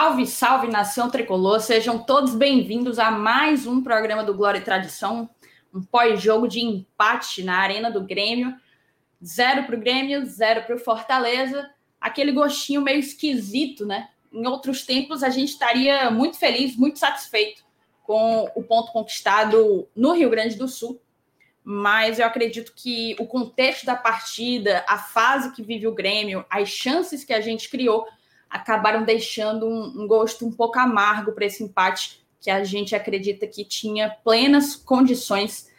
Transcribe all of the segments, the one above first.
Salve, salve nação tricolor, sejam todos bem-vindos a mais um programa do Glória e Tradição, um pós-jogo de empate na Arena do Grêmio. Zero para o Grêmio, zero para o Fortaleza. Aquele gostinho meio esquisito, né? Em outros tempos a gente estaria muito feliz, muito satisfeito com o ponto conquistado no Rio Grande do Sul. Mas eu acredito que o contexto da partida, a fase que vive o Grêmio, as chances que a gente criou acabaram deixando um, um gosto um pouco amargo para esse empate que a gente acredita que tinha plenas condições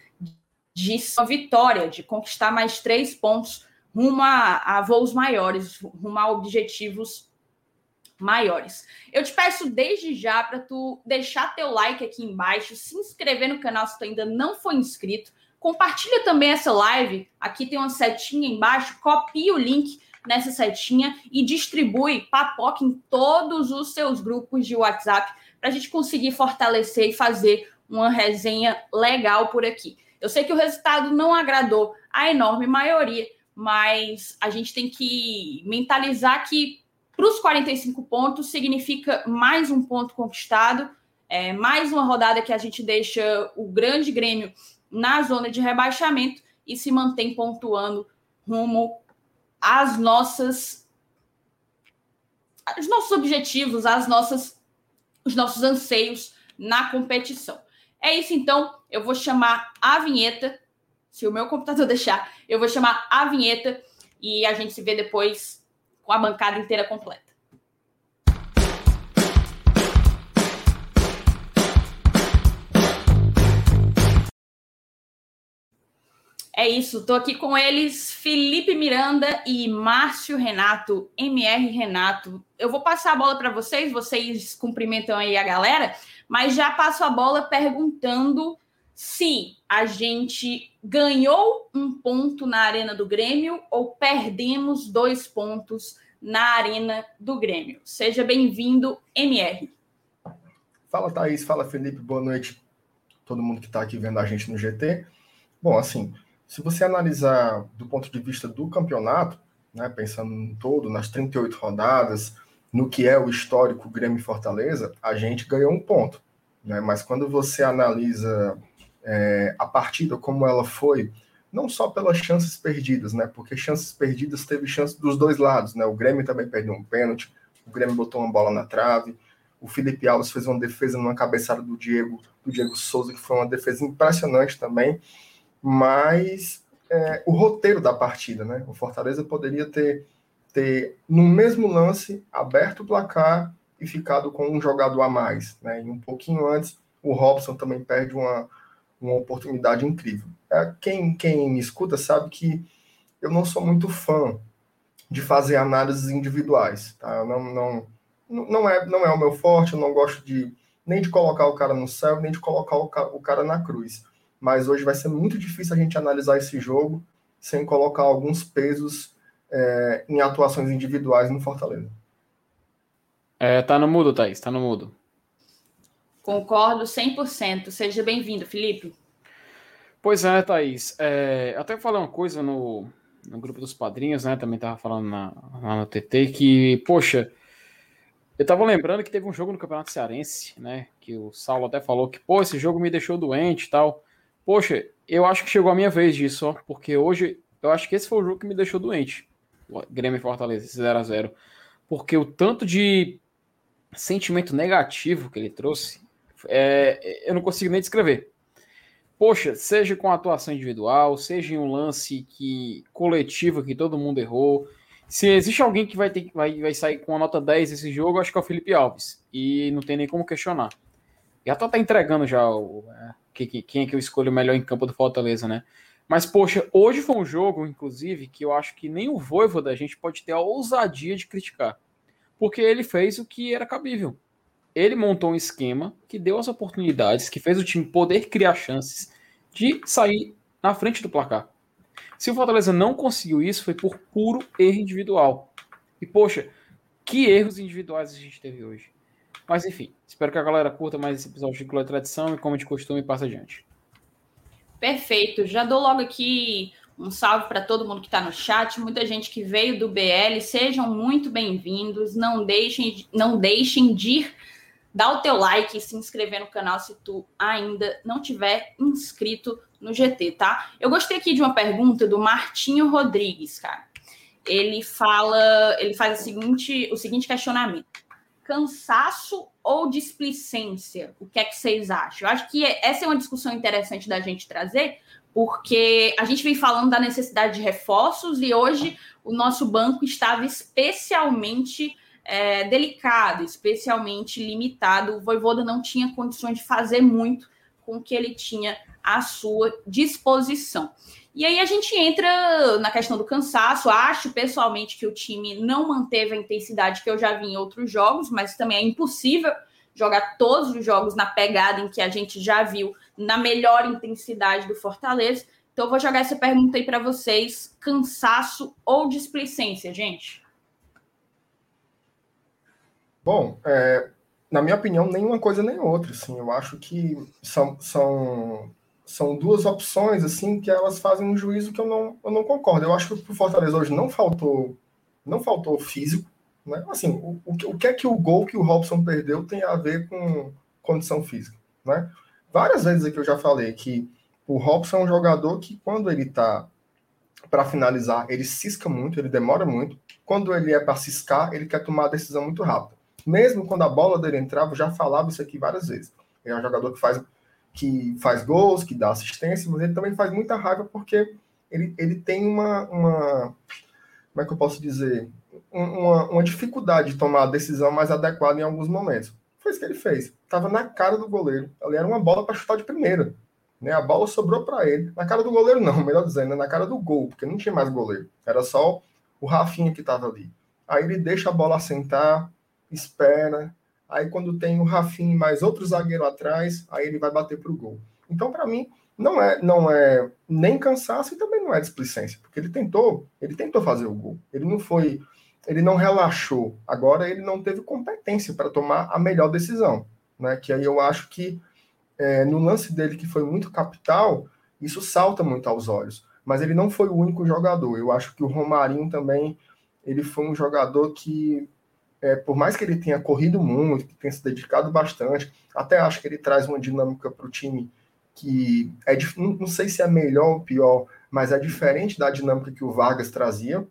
de uma vitória, de conquistar mais três pontos rumo a, a voos maiores, rumo a objetivos maiores. Eu te peço desde já para tu deixar teu like aqui embaixo, se inscrever no canal se tu ainda não for inscrito, compartilha também essa live, aqui tem uma setinha embaixo, copia o link nessa setinha e distribui papoca em todos os seus grupos de WhatsApp para a gente conseguir fortalecer e fazer uma resenha legal por aqui. Eu sei que o resultado não agradou a enorme maioria, mas a gente tem que mentalizar que para os 45 pontos significa mais um ponto conquistado, é, mais uma rodada que a gente deixa o grande Grêmio na zona de rebaixamento e se mantém pontuando rumo as nossas os nossos objetivos, as nossas os nossos anseios na competição. É isso então, eu vou chamar a vinheta, se o meu computador deixar, eu vou chamar a vinheta e a gente se vê depois com a bancada inteira completa. É isso, tô aqui com eles, Felipe Miranda e Márcio Renato, MR Renato. Eu vou passar a bola para vocês, vocês cumprimentam aí a galera, mas já passo a bola perguntando se a gente ganhou um ponto na Arena do Grêmio ou perdemos dois pontos na Arena do Grêmio. Seja bem-vindo, MR. Fala, Thaís. Fala, Felipe. Boa noite. Todo mundo que está aqui vendo a gente no GT. Bom, assim, se você analisar do ponto de vista do campeonato, né, pensando no todo, nas 38 rodadas, no que é o histórico Grêmio Fortaleza, a gente ganhou um ponto. Né? Mas quando você analisa é, a partida como ela foi, não só pelas chances perdidas, né? Porque chances perdidas teve chance dos dois lados, né? O Grêmio também perdeu um pênalti, o Grêmio botou uma bola na trave, o Felipe Alves fez uma defesa numa cabeçada do Diego, do Diego Souza, que foi uma defesa impressionante também mas é, o roteiro da partida, né? O Fortaleza poderia ter, ter, no mesmo lance, aberto o placar e ficado com um jogador a mais, né? E um pouquinho antes, o Robson também perde uma, uma oportunidade incrível. É, quem, quem me escuta sabe que eu não sou muito fã de fazer análises individuais, tá? Não, não, não, é, não é o meu forte, eu não gosto de nem de colocar o cara no céu, nem de colocar o, o cara na cruz mas hoje vai ser muito difícil a gente analisar esse jogo sem colocar alguns pesos é, em atuações individuais no Fortaleza. É, tá no mudo, Thaís, tá no mudo. Concordo 100%. Seja bem-vindo, Felipe. Pois é, Thaís. É, até falei uma coisa no, no grupo dos padrinhos, né? Também tava falando na, lá no TT que, poxa, eu tava lembrando que teve um jogo no Campeonato Cearense, né? Que o Saulo até falou que, pô, esse jogo me deixou doente e tal. Poxa, eu acho que chegou a minha vez disso, ó, porque hoje eu acho que esse foi o jogo que me deixou doente. Grêmio e Fortaleza, 0 a 0 Porque o tanto de sentimento negativo que ele trouxe, é, eu não consigo nem descrever. Poxa, seja com atuação individual, seja em um lance que coletivo que todo mundo errou. Se existe alguém que vai, ter, vai, vai sair com a nota 10 nesse jogo, acho que é o Felipe Alves. E não tem nem como questionar. Já tá, tá entregando já o, é, que, que, quem é que eu escolho melhor em campo do Fortaleza, né? Mas, poxa, hoje foi um jogo, inclusive, que eu acho que nem o Voivo da gente pode ter a ousadia de criticar. Porque ele fez o que era cabível. Ele montou um esquema que deu as oportunidades, que fez o time poder criar chances de sair na frente do placar. Se o Fortaleza não conseguiu isso, foi por puro erro individual. E, poxa, que erros individuais a gente teve hoje. Mas enfim, espero que a galera curta mais esse episódio de Clã Tradição e, como de costume, passa adiante. Perfeito. Já dou logo aqui Um salve para todo mundo que está no chat, muita gente que veio do BL, sejam muito bem-vindos. Não deixem, não deixem de ir, dar o teu like e se inscrever no canal se tu ainda não tiver inscrito no GT, tá? Eu gostei aqui de uma pergunta do Martinho Rodrigues, cara. Ele fala, ele faz o seguinte, o seguinte questionamento: cansaço ou displicência? O que é que vocês acham? Eu acho que essa é uma discussão interessante da gente trazer, porque a gente vem falando da necessidade de reforços e hoje o nosso banco estava especialmente é, delicado, especialmente limitado. O Voivoda não tinha condições de fazer muito com o que ele tinha à sua disposição. E aí a gente entra na questão do cansaço. Acho pessoalmente que o time não manteve a intensidade que eu já vi em outros jogos, mas também é impossível jogar todos os jogos na pegada em que a gente já viu na melhor intensidade do Fortaleza. Então, vou jogar essa pergunta aí para vocês: cansaço ou displicência, gente? Bom, é, na minha opinião, nenhuma coisa nem outra. Assim, eu acho que são, são, são duas opções assim que elas fazem um juízo que eu não, eu não concordo. Eu acho que o Fortaleza hoje não faltou não faltou físico. Né? Assim, o, o, o que é que o gol que o Robson perdeu tem a ver com condição física? Né? Várias vezes aqui eu já falei que o Robson é um jogador que, quando ele tá para finalizar, ele cisca muito, ele demora muito. Quando ele é para ciscar, ele quer tomar a decisão muito rápida. Mesmo quando a bola dele entrava, eu já falava isso aqui várias vezes. Ele é um jogador que faz, que faz gols, que dá assistência, mas ele também faz muita raiva porque ele, ele tem uma, uma. Como é que eu posso dizer? Uma, uma dificuldade de tomar a decisão mais adequada em alguns momentos. Foi isso que ele fez. Tava na cara do goleiro. Ali era uma bola para chutar de primeira. Né? A bola sobrou para ele. Na cara do goleiro, não, melhor dizendo, né? na cara do gol, porque não tinha mais goleiro. Era só o Rafinha que estava ali. Aí ele deixa a bola assentar, espera. Aí quando tem o Rafinha e mais outro zagueiro atrás, aí ele vai bater para o gol. Então, para mim, não é, não é nem cansaço e também não é displicência, porque ele tentou, ele tentou fazer o gol. Ele não foi ele não relaxou. Agora ele não teve competência para tomar a melhor decisão, né? Que aí eu acho que é, no lance dele que foi muito capital, isso salta muito aos olhos. Mas ele não foi o único jogador. Eu acho que o Romarinho também ele foi um jogador que, é, por mais que ele tenha corrido muito, que tenha se dedicado bastante, até acho que ele traz uma dinâmica para o time que é não sei se é melhor ou pior, mas é diferente da dinâmica que o Vargas trazia.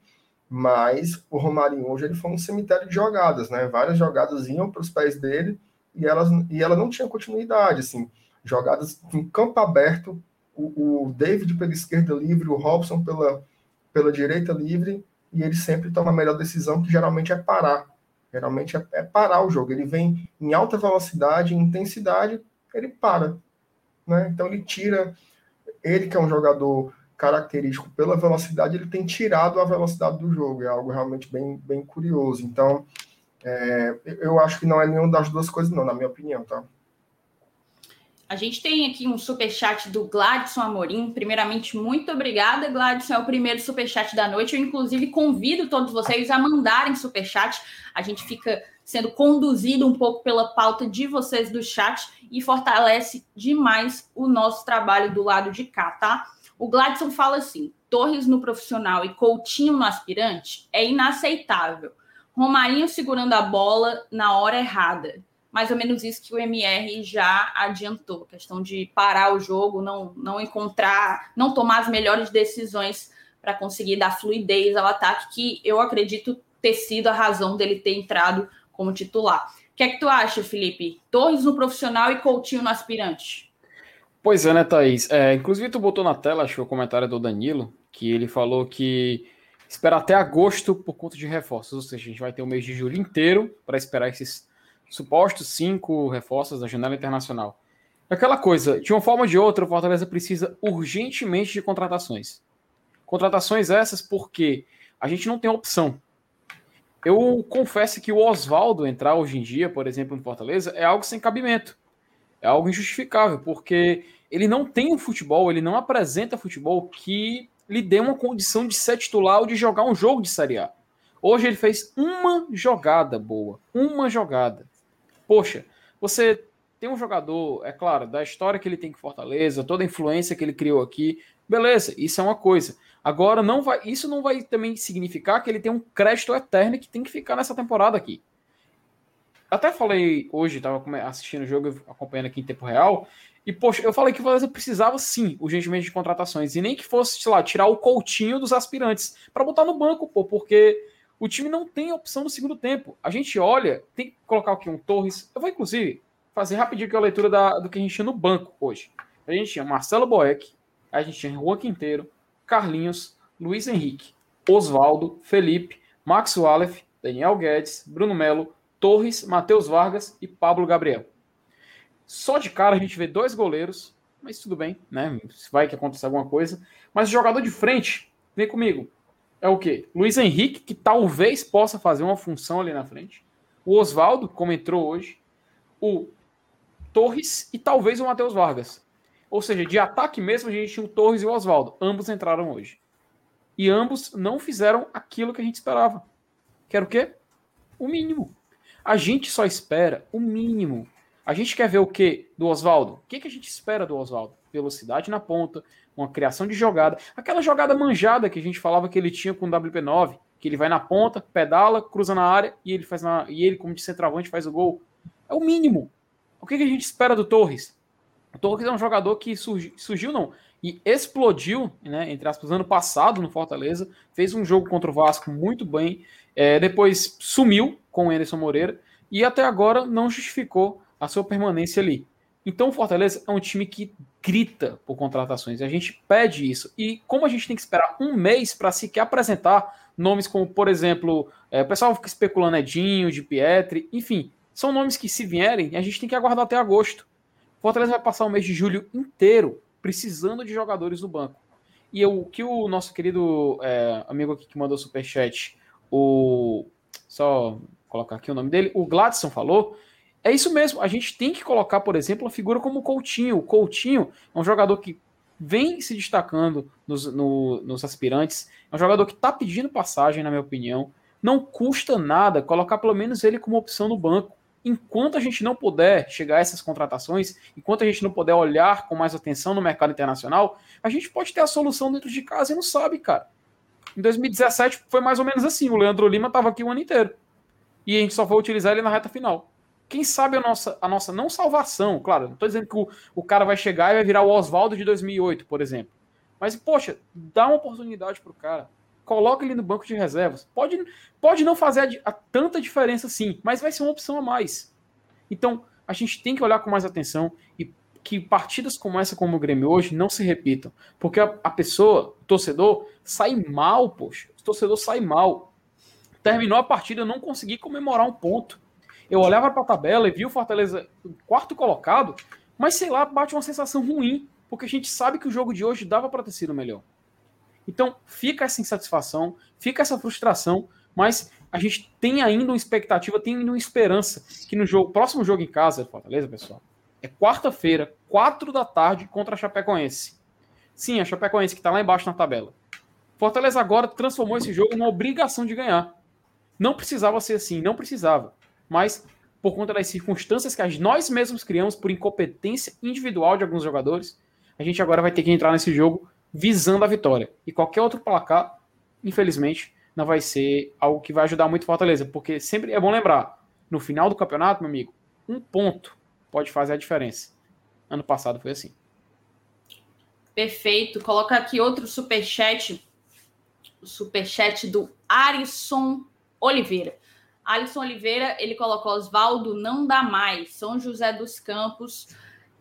Mas o Romarinho hoje ele foi um cemitério de jogadas, né? Várias jogadas iam para os pés dele e elas e ela não tinha continuidade, assim. Jogadas em campo aberto, o, o David pela esquerda livre, o Robson pela, pela direita livre, e ele sempre toma a melhor decisão, que geralmente é parar. Geralmente é, é parar o jogo. Ele vem em alta velocidade, intensidade, ele para. Né? Então ele tira. Ele que é um jogador característico pela velocidade, ele tem tirado a velocidade do jogo. É algo realmente bem, bem curioso. Então, é, eu acho que não é nenhuma das duas coisas, não, na minha opinião, tá? A gente tem aqui um superchat do Gladson Amorim. Primeiramente, muito obrigada, Gladson. É o primeiro superchat da noite. Eu, inclusive, convido todos vocês a mandarem superchat. A gente fica sendo conduzido um pouco pela pauta de vocês do chat e fortalece demais o nosso trabalho do lado de cá, tá? O Gladson fala assim: Torres no profissional e Coutinho no aspirante é inaceitável. Romarinho segurando a bola na hora errada. Mais ou menos isso que o MR já adiantou, questão de parar o jogo, não, não encontrar, não tomar as melhores decisões para conseguir dar fluidez ao ataque, que eu acredito ter sido a razão dele ter entrado como titular. O que é que tu acha, Felipe? Torres no profissional e Coutinho no aspirante? Pois é, né, Thaís? É, inclusive, tu botou na tela, acho o comentário do Danilo, que ele falou que espera até agosto por conta de reforços, ou seja, a gente vai ter o mês de julho inteiro para esperar esses supostos cinco reforços da janela internacional. Aquela coisa, de uma forma ou de outra, o Fortaleza precisa urgentemente de contratações. Contratações essas porque a gente não tem opção. Eu confesso que o Oswaldo entrar hoje em dia, por exemplo, no Fortaleza, é algo sem cabimento é algo injustificável, porque ele não tem um futebol, ele não apresenta futebol que lhe dê uma condição de ser titular ou de jogar um jogo de Série A. Hoje ele fez uma jogada boa, uma jogada. Poxa, você tem um jogador, é claro, da história que ele tem com Fortaleza, toda a influência que ele criou aqui, beleza, isso é uma coisa. Agora, não vai, isso não vai também significar que ele tem um crédito eterno que tem que ficar nessa temporada aqui. Até falei hoje, estava assistindo o jogo, acompanhando aqui em tempo real, e, poxa, eu falei que o Fortaleza precisava sim, urgentemente, de contratações. E nem que fosse, sei lá, tirar o Coutinho dos aspirantes para botar no banco, pô, porque o time não tem opção no segundo tempo. A gente olha, tem que colocar aqui um Torres. Eu vou, inclusive, fazer rapidinho aqui a leitura da, do que a gente tinha no banco hoje. A gente tinha Marcelo Boeck, a gente tinha Juan Quinteiro, Carlinhos, Luiz Henrique, Oswaldo, Felipe, Max Wallef, Daniel Guedes, Bruno Melo, Torres, Matheus Vargas e Pablo Gabriel. Só de cara a gente vê dois goleiros, mas tudo bem, né? Vai que aconteça alguma coisa. Mas jogador de frente, vem comigo. É o quê? Luiz Henrique, que talvez possa fazer uma função ali na frente. O Oswaldo, como entrou hoje. O Torres e talvez o Matheus Vargas. Ou seja, de ataque mesmo, a gente tinha o Torres e o Oswaldo. Ambos entraram hoje. E ambos não fizeram aquilo que a gente esperava. Que era o quê? O mínimo. A gente só espera o mínimo. A gente quer ver o que do Oswaldo? O que, que a gente espera do Oswaldo? Velocidade na ponta, uma criação de jogada. Aquela jogada manjada que a gente falava que ele tinha com o WP9, que ele vai na ponta, pedala, cruza na área e ele faz na, e ele como de centroavante faz o gol. É o mínimo. O que, que a gente espera do Torres? O Torres é um jogador que surgiu, surgiu não, e explodiu, né, entre aspas, ano passado no Fortaleza, fez um jogo contra o Vasco muito bem, é, depois sumiu com o Anderson Moreira e até agora não justificou a sua permanência ali. Então o Fortaleza é um time que grita por contratações. A gente pede isso. E como a gente tem que esperar um mês para sequer apresentar nomes como, por exemplo, é, o pessoal fica especulando Edinho, de Pietri, enfim, são nomes que se vierem, a gente tem que aguardar até agosto. O Fortaleza vai passar o mês de julho inteiro precisando de jogadores no banco. E o que o nosso querido é, amigo aqui que mandou superchat, o. Só colocar aqui o nome dele, o Gladson falou é isso mesmo. A gente tem que colocar, por exemplo, uma figura como o Coutinho. O Coutinho é um jogador que vem se destacando nos, no, nos aspirantes. É um jogador que está pedindo passagem, na minha opinião. Não custa nada colocar pelo menos ele como opção no banco. Enquanto a gente não puder chegar a essas contratações, enquanto a gente não puder olhar com mais atenção no mercado internacional, a gente pode ter a solução dentro de casa e não sabe, cara. Em 2017 foi mais ou menos assim. O Leandro Lima estava aqui o ano inteiro. E a gente só foi utilizar ele na reta final quem sabe a nossa, a nossa não salvação, claro, não estou dizendo que o, o cara vai chegar e vai virar o Oswaldo de 2008, por exemplo. Mas, poxa, dá uma oportunidade pro cara. Coloca ele no banco de reservas. Pode, pode não fazer a, a tanta diferença sim, mas vai ser uma opção a mais. Então, a gente tem que olhar com mais atenção e que partidas como essa, como o Grêmio hoje, não se repitam. Porque a, a pessoa, o torcedor, sai mal, poxa. O torcedor sai mal. Terminou a partida, não consegui comemorar um ponto eu olhava para a tabela e via o Fortaleza quarto colocado, mas sei lá, bate uma sensação ruim, porque a gente sabe que o jogo de hoje dava para ter sido melhor. Então fica essa insatisfação, fica essa frustração, mas a gente tem ainda uma expectativa, tem ainda uma esperança que no jogo, próximo jogo em casa, Fortaleza, pessoal, é quarta-feira, quatro da tarde contra a Chapecoense. Sim, a Chapecoense que está lá embaixo na tabela. Fortaleza agora transformou esse jogo numa obrigação de ganhar. Não precisava ser assim, não precisava mas por conta das circunstâncias que nós mesmos criamos por incompetência individual de alguns jogadores, a gente agora vai ter que entrar nesse jogo visando a vitória. E qualquer outro placar, infelizmente, não vai ser algo que vai ajudar muito Fortaleza, porque sempre é bom lembrar, no final do campeonato, meu amigo, um ponto pode fazer a diferença. Ano passado foi assim. Perfeito. Coloca aqui outro superchat. O superchat do Arisson Oliveira. Alisson Oliveira, ele colocou Oswaldo não dá mais. São José dos Campos.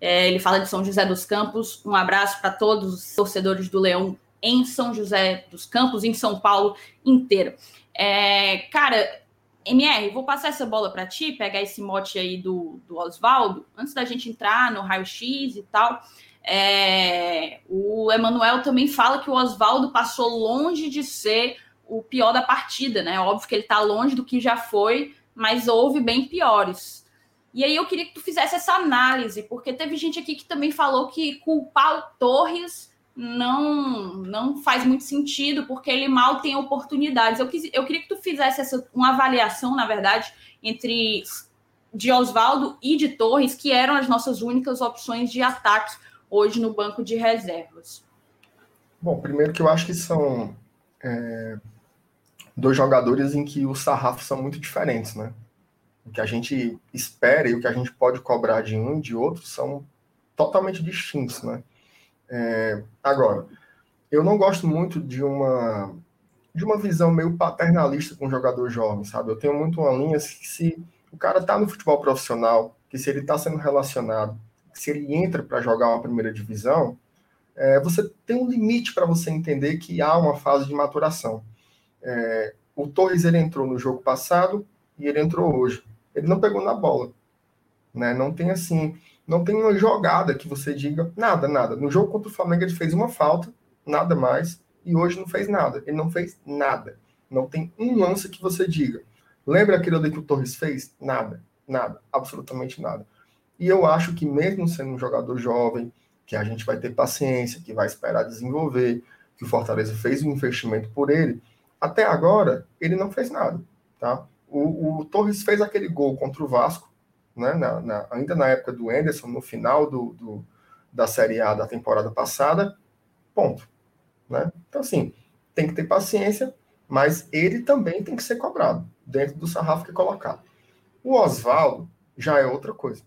É, ele fala de São José dos Campos. Um abraço para todos os torcedores do Leão em São José dos Campos, em São Paulo inteiro. É, cara, MR, vou passar essa bola para ti, pegar esse mote aí do, do Oswaldo, antes da gente entrar no raio-x e tal. É, o Emanuel também fala que o Oswaldo passou longe de ser o pior da partida, né? Óbvio que ele tá longe do que já foi, mas houve bem piores. E aí eu queria que tu fizesse essa análise, porque teve gente aqui que também falou que culpar o Torres não não faz muito sentido, porque ele mal tem oportunidades. Eu, quis, eu queria que tu fizesse essa, uma avaliação, na verdade, entre de Oswaldo e de Torres, que eram as nossas únicas opções de ataque hoje no banco de reservas? Bom, primeiro que eu acho que são é, dois jogadores em que os sarrafos são muito diferentes, né? O que a gente espera e o que a gente pode cobrar de um e de outro são totalmente distintos, né? É, agora, eu não gosto muito de uma de uma visão meio paternalista com jogador jovem, sabe? Eu tenho muito uma linha que se o cara tá no futebol profissional, que se ele está sendo relacionado, se ele entra para jogar uma primeira divisão, é, você tem um limite para você entender que há uma fase de maturação. É, o Torres ele entrou no jogo passado e ele entrou hoje. Ele não pegou na bola, né? Não tem assim, não tem uma jogada que você diga nada, nada. No jogo contra o Flamengo ele fez uma falta, nada mais, e hoje não fez nada. Ele não fez nada. Não tem um lance que você diga. Lembra aquele ali que o Torres fez? Nada, nada, absolutamente nada. E eu acho que mesmo sendo um jogador jovem, que a gente vai ter paciência, que vai esperar desenvolver, que o Fortaleza fez um investimento por ele, até agora ele não fez nada, tá? O, o Torres fez aquele gol contra o Vasco, né, na, na, ainda na época do Enderson, no final do, do, da Série A da temporada passada, ponto. Né? Então, assim, tem que ter paciência, mas ele também tem que ser cobrado dentro do sarrafo que é colocado. O Oswaldo já é outra coisa.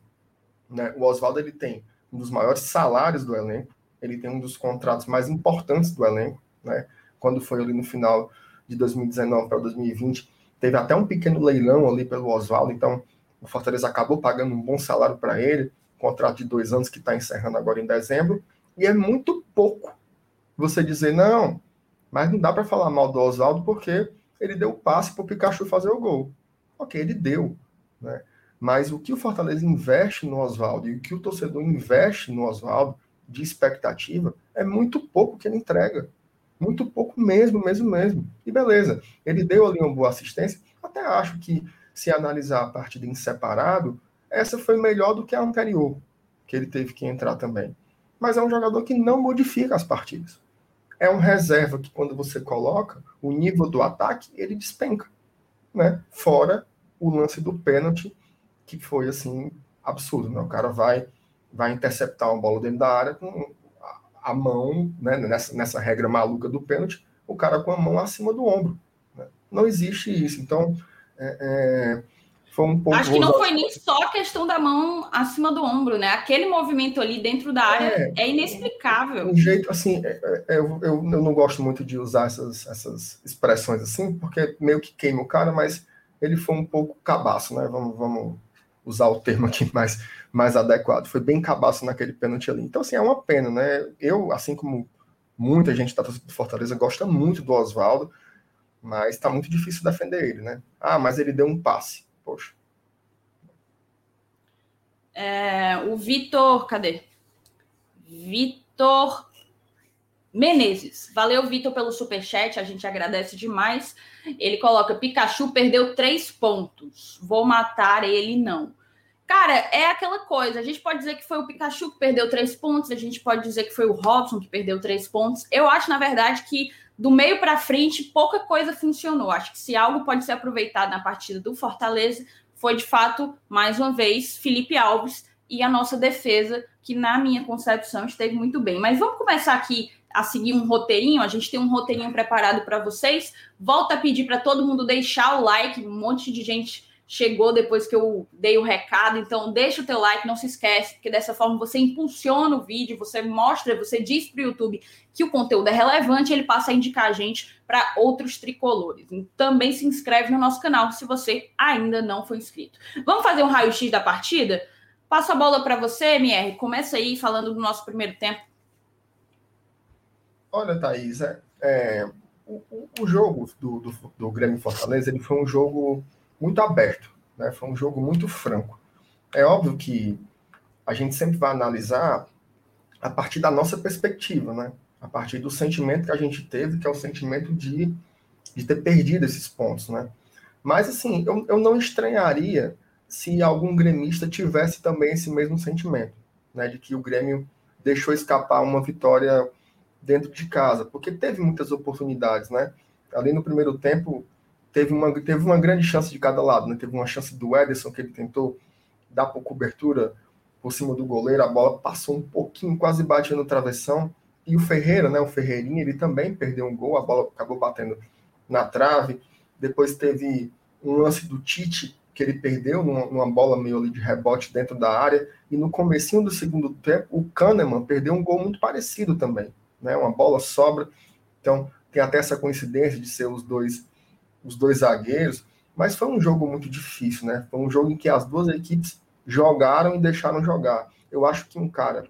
Né? O Oswaldo ele tem um dos maiores salários do elenco, ele tem um dos contratos mais importantes do elenco. Né? Quando foi ali no final de 2019 para 2020, teve até um pequeno leilão ali pelo Oswaldo, então o Fortaleza acabou pagando um bom salário para ele, contrato de dois anos que está encerrando agora em dezembro, e é muito pouco você dizer, não, mas não dá para falar mal do Oswaldo porque ele deu o passe para o Pikachu fazer o gol. Ok, ele deu, né? Mas o que o Fortaleza investe no Oswaldo e o que o torcedor investe no Oswaldo de expectativa é muito pouco que ele entrega. Muito pouco mesmo, mesmo, mesmo. E beleza, ele deu ali uma boa assistência. Até acho que, se analisar a partida em separado, essa foi melhor do que a anterior, que ele teve que entrar também. Mas é um jogador que não modifica as partidas é um reserva que quando você coloca o nível do ataque, ele despenca, né? Fora o lance do pênalti, que foi assim absurdo, né? O cara vai vai interceptar uma bola dentro da área com a mão, né? Nessa, nessa regra maluca do pênalti, o cara com a mão acima do ombro. Né? Não existe isso. Então, é, é foi um pouco. Acho que não foi nem só a questão da mão acima do ombro, né? Aquele movimento ali dentro da área é, é inexplicável. Um jeito assim, é, é, eu, eu, eu, não gosto muito de usar essas, essas expressões assim, porque meio que queima o cara, mas ele foi um pouco cabaço, né? Vamos, vamos usar o termo aqui mais, mais adequado. Foi bem cabaço naquele pênalti ali. Então, assim, é uma pena, né? Eu, assim como muita gente da Fortaleza, gosta muito do Oswaldo, mas está muito difícil defender ele, né? Ah, mas ele deu um passe Poxa. É, o Vitor, cadê? Vitor Menezes. Valeu, Vitor, pelo superchat. A gente agradece demais. Ele coloca: Pikachu perdeu três pontos. Vou matar ele, não. Cara, é aquela coisa. A gente pode dizer que foi o Pikachu que perdeu três pontos, a gente pode dizer que foi o Robson que perdeu três pontos. Eu acho, na verdade, que do meio para frente, pouca coisa funcionou. Acho que se algo pode ser aproveitado na partida do Fortaleza, foi de fato, mais uma vez, Felipe Alves e a nossa defesa, que na minha concepção esteve muito bem. Mas vamos começar aqui a seguir um roteirinho. A gente tem um roteirinho preparado para vocês. Volto a pedir para todo mundo deixar o like, um monte de gente chegou depois que eu dei o recado. Então, deixa o teu like, não se esquece, porque dessa forma você impulsiona o vídeo, você mostra, você diz para o YouTube que o conteúdo é relevante, ele passa a indicar a gente para outros tricolores. Também se inscreve no nosso canal se você ainda não foi inscrito. Vamos fazer um raio-x da partida? Passo a bola para você, MR. Começa aí falando do nosso primeiro tempo. Olha, Thaís, é, é o, o, jogo do, do, do Grêmio Fortaleza ele foi um jogo muito aberto, né? Foi um jogo muito franco. É óbvio que a gente sempre vai analisar a partir da nossa perspectiva, né? A partir do sentimento que a gente teve, que é o sentimento de, de ter perdido esses pontos, né? Mas, assim, eu, eu não estranharia se algum gremista tivesse também esse mesmo sentimento, né? De que o Grêmio deixou escapar uma vitória dentro de casa, porque teve muitas oportunidades, né? Ali no primeiro tempo, teve uma, teve uma grande chance de cada lado, né? Teve uma chance do Ederson, que ele tentou dá por cobertura por cima do goleiro, a bola passou um pouquinho, quase batendo no travessão. E o Ferreira, né, o Ferreirinha, ele também perdeu um gol, a bola acabou batendo na trave. Depois teve um lance do Tite, que ele perdeu numa, numa bola meio ali de rebote dentro da área. E no comecinho do segundo tempo, o Kahneman perdeu um gol muito parecido também. Né, uma bola sobra. Então, tem até essa coincidência de ser os dois, os dois zagueiros. Mas foi um jogo muito difícil, né? Foi um jogo em que as duas equipes jogaram e deixaram jogar. Eu acho que um cara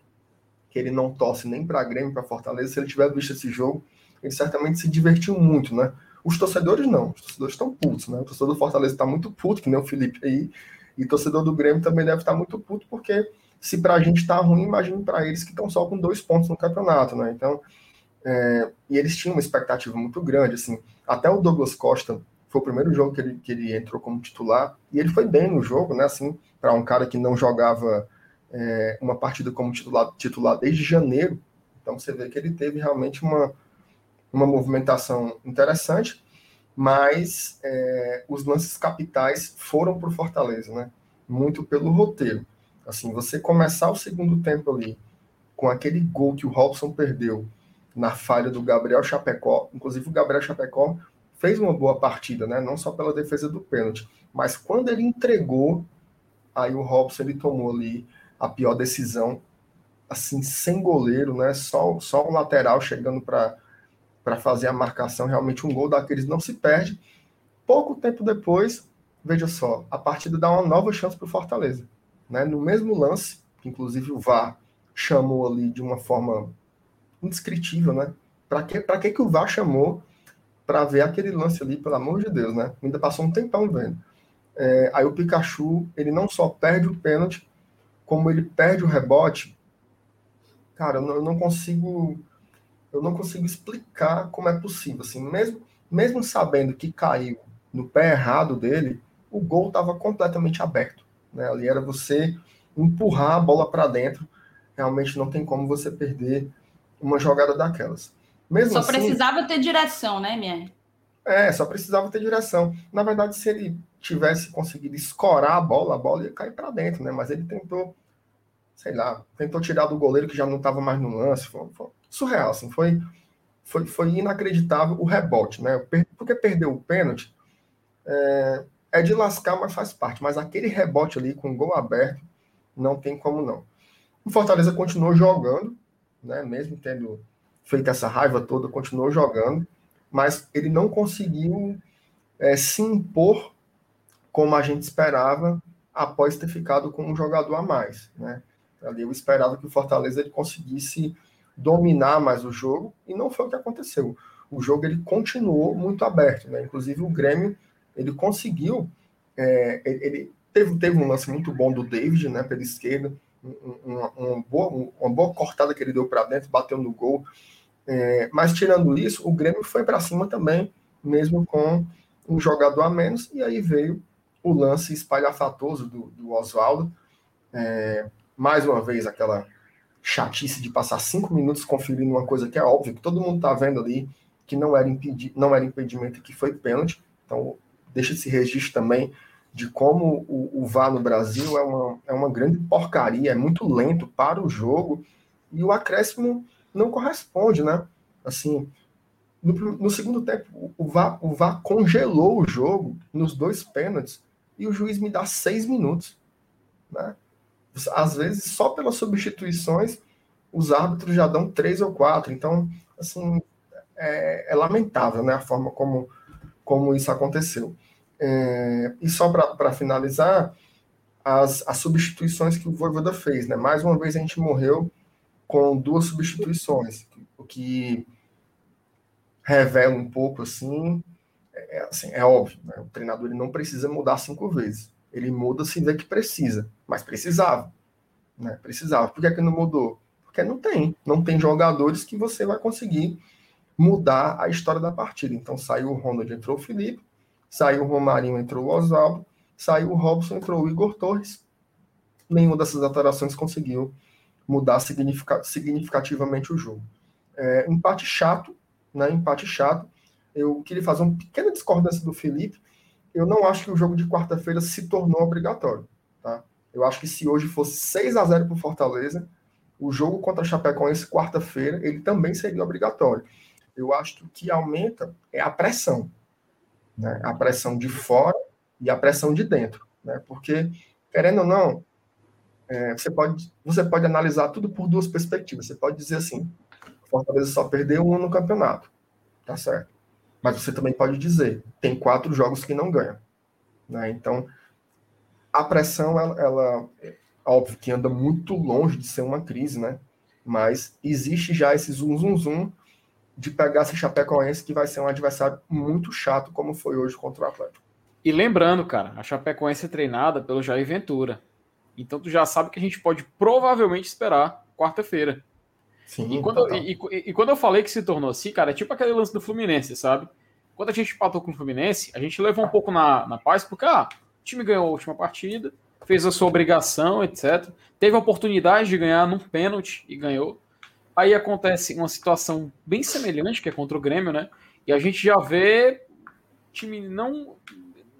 que ele não torce nem para Grêmio, para Fortaleza, se ele tiver visto esse jogo, ele certamente se divertiu muito, né? Os torcedores não, os torcedores estão putos, né? O torcedor do Fortaleza está muito puto, que nem o Felipe aí, e o torcedor do Grêmio também deve estar muito puto, porque se para a gente está ruim, imagine para eles que estão só com dois pontos no campeonato, né? Então, é, e eles tinham uma expectativa muito grande, assim. Até o Douglas Costa foi o primeiro jogo que ele, que ele entrou como titular, e ele foi bem no jogo, né? Assim, para um cara que não jogava é, uma partida como titular, titular desde janeiro. Então você vê que ele teve realmente uma, uma movimentação interessante, mas é, os lances capitais foram para o Fortaleza, né? Muito pelo roteiro. Assim, você começar o segundo tempo ali com aquele gol que o Robson perdeu na falha do Gabriel Chapecó, inclusive o Gabriel Chapecó fez uma boa partida, né? Não só pela defesa do pênalti, mas quando ele entregou, aí o Robson ele tomou ali a pior decisão, assim, sem goleiro, né? Só, só o lateral chegando para fazer a marcação. Realmente, um gol daqueles não se perde. Pouco tempo depois, veja só, a partida dá uma nova chance para o Fortaleza. Né? No mesmo lance, que inclusive o VAR chamou ali de uma forma indescritível, né? Para que, que, que o VAR chamou para ver aquele lance ali, pelo amor de Deus, né? Ainda passou um tempão vendo. É, aí o Pikachu, ele não só perde o pênalti, como ele perde o rebote, cara, eu não, eu não, consigo eu não consigo explicar como é possível. Assim, mesmo, mesmo sabendo que caiu no pé errado dele, o gol estava completamente aberto. Né? Ali era você empurrar a bola para dentro. Realmente não tem como você perder uma jogada daquelas. Mesmo só assim, precisava ter direção, né, minha? É, só precisava ter direção. Na verdade, se ele tivesse conseguido escorar a bola, a bola ia cair para dentro, né? Mas ele tentou sei lá, tentou tirar do goleiro que já não estava mais no lance. Foi, foi, surreal, assim, foi, foi, foi inacreditável o rebote, né? Porque perdeu o pênalti é, é, de lascar, mas faz parte. Mas aquele rebote ali com o gol aberto, não tem como não. O Fortaleza continuou jogando, né? Mesmo tendo feito essa raiva toda, continuou jogando, mas ele não conseguiu é, se impor como a gente esperava após ter ficado com um jogador a mais, né? Ali eu esperava que o Fortaleza ele conseguisse dominar mais o jogo e não foi o que aconteceu. O jogo ele continuou muito aberto, né? Inclusive o Grêmio ele conseguiu, é, ele teve, teve um lance muito bom do David, né? Pela esquerda, uma, uma, boa, uma boa cortada que ele deu para dentro, bateu no gol. É, mas tirando isso, o Grêmio foi para cima também, mesmo com um jogador a menos, e aí veio o lance espalhafatoso do, do Oswaldo. É, mais uma vez aquela chatice de passar cinco minutos conferindo uma coisa que é óbvio, que todo mundo está vendo ali, que não era, impedi não era impedimento que foi pênalti. Então, deixa esse registro também de como o, o VAR no Brasil é uma, é uma grande porcaria, é muito lento para o jogo e o acréscimo não corresponde, né? Assim, no, no segundo tempo, o VAR, o VAR congelou o jogo nos dois pênaltis e o juiz me dá seis minutos, né? às vezes, só pelas substituições, os árbitros já dão três ou quatro. Então, assim, é, é lamentável né, a forma como, como isso aconteceu. É, e só para finalizar, as, as substituições que o Voivoda fez. Né? Mais uma vez a gente morreu com duas substituições, o que revela um pouco assim, é, assim, é óbvio, né? o treinador ele não precisa mudar cinco vezes. Ele muda se vê que precisa, mas precisava. Né? Precisava. Por que, é que não mudou? Porque não tem. Não tem jogadores que você vai conseguir mudar a história da partida. Então saiu o Ronald, entrou o Felipe, saiu o Romarinho, entrou o Oswaldo, saiu o Robson, entrou o Igor Torres. Nenhuma dessas alterações conseguiu mudar significativamente o jogo. É, empate chato, né? Empate chato. Eu queria fazer uma pequena discordância do Felipe, eu não acho que o jogo de quarta-feira se tornou obrigatório. Tá? Eu acho que se hoje fosse 6 a 0 para o Fortaleza, o jogo contra a Chapecoense quarta-feira, ele também seria obrigatório. Eu acho que o que aumenta é a pressão. Né? A pressão de fora e a pressão de dentro. Né? Porque, querendo ou não, é, você, pode, você pode analisar tudo por duas perspectivas. Você pode dizer assim, Fortaleza só perdeu um no campeonato. Tá certo. Mas você também pode dizer, tem quatro jogos que não ganha. Né? Então, a pressão, ela, ela, óbvio que anda muito longe de ser uma crise, né? Mas existe já esse zum, zum, zum de pegar esse Chapecoense que vai ser um adversário muito chato, como foi hoje contra o Atlético. E lembrando, cara, a Chapecoense é treinada pelo Jair Ventura. Então tu já sabe que a gente pode provavelmente esperar quarta-feira. Sim, e quando, e, e, e quando eu falei que se tornou assim, cara, é tipo aquele lance do Fluminense, sabe? Quando a gente empatou com o Fluminense, a gente levou um pouco na, na paz, porque ah, o time ganhou a última partida, fez a sua obrigação, etc. Teve a oportunidade de ganhar num pênalti e ganhou. Aí acontece uma situação bem semelhante, que é contra o Grêmio, né? E a gente já vê time não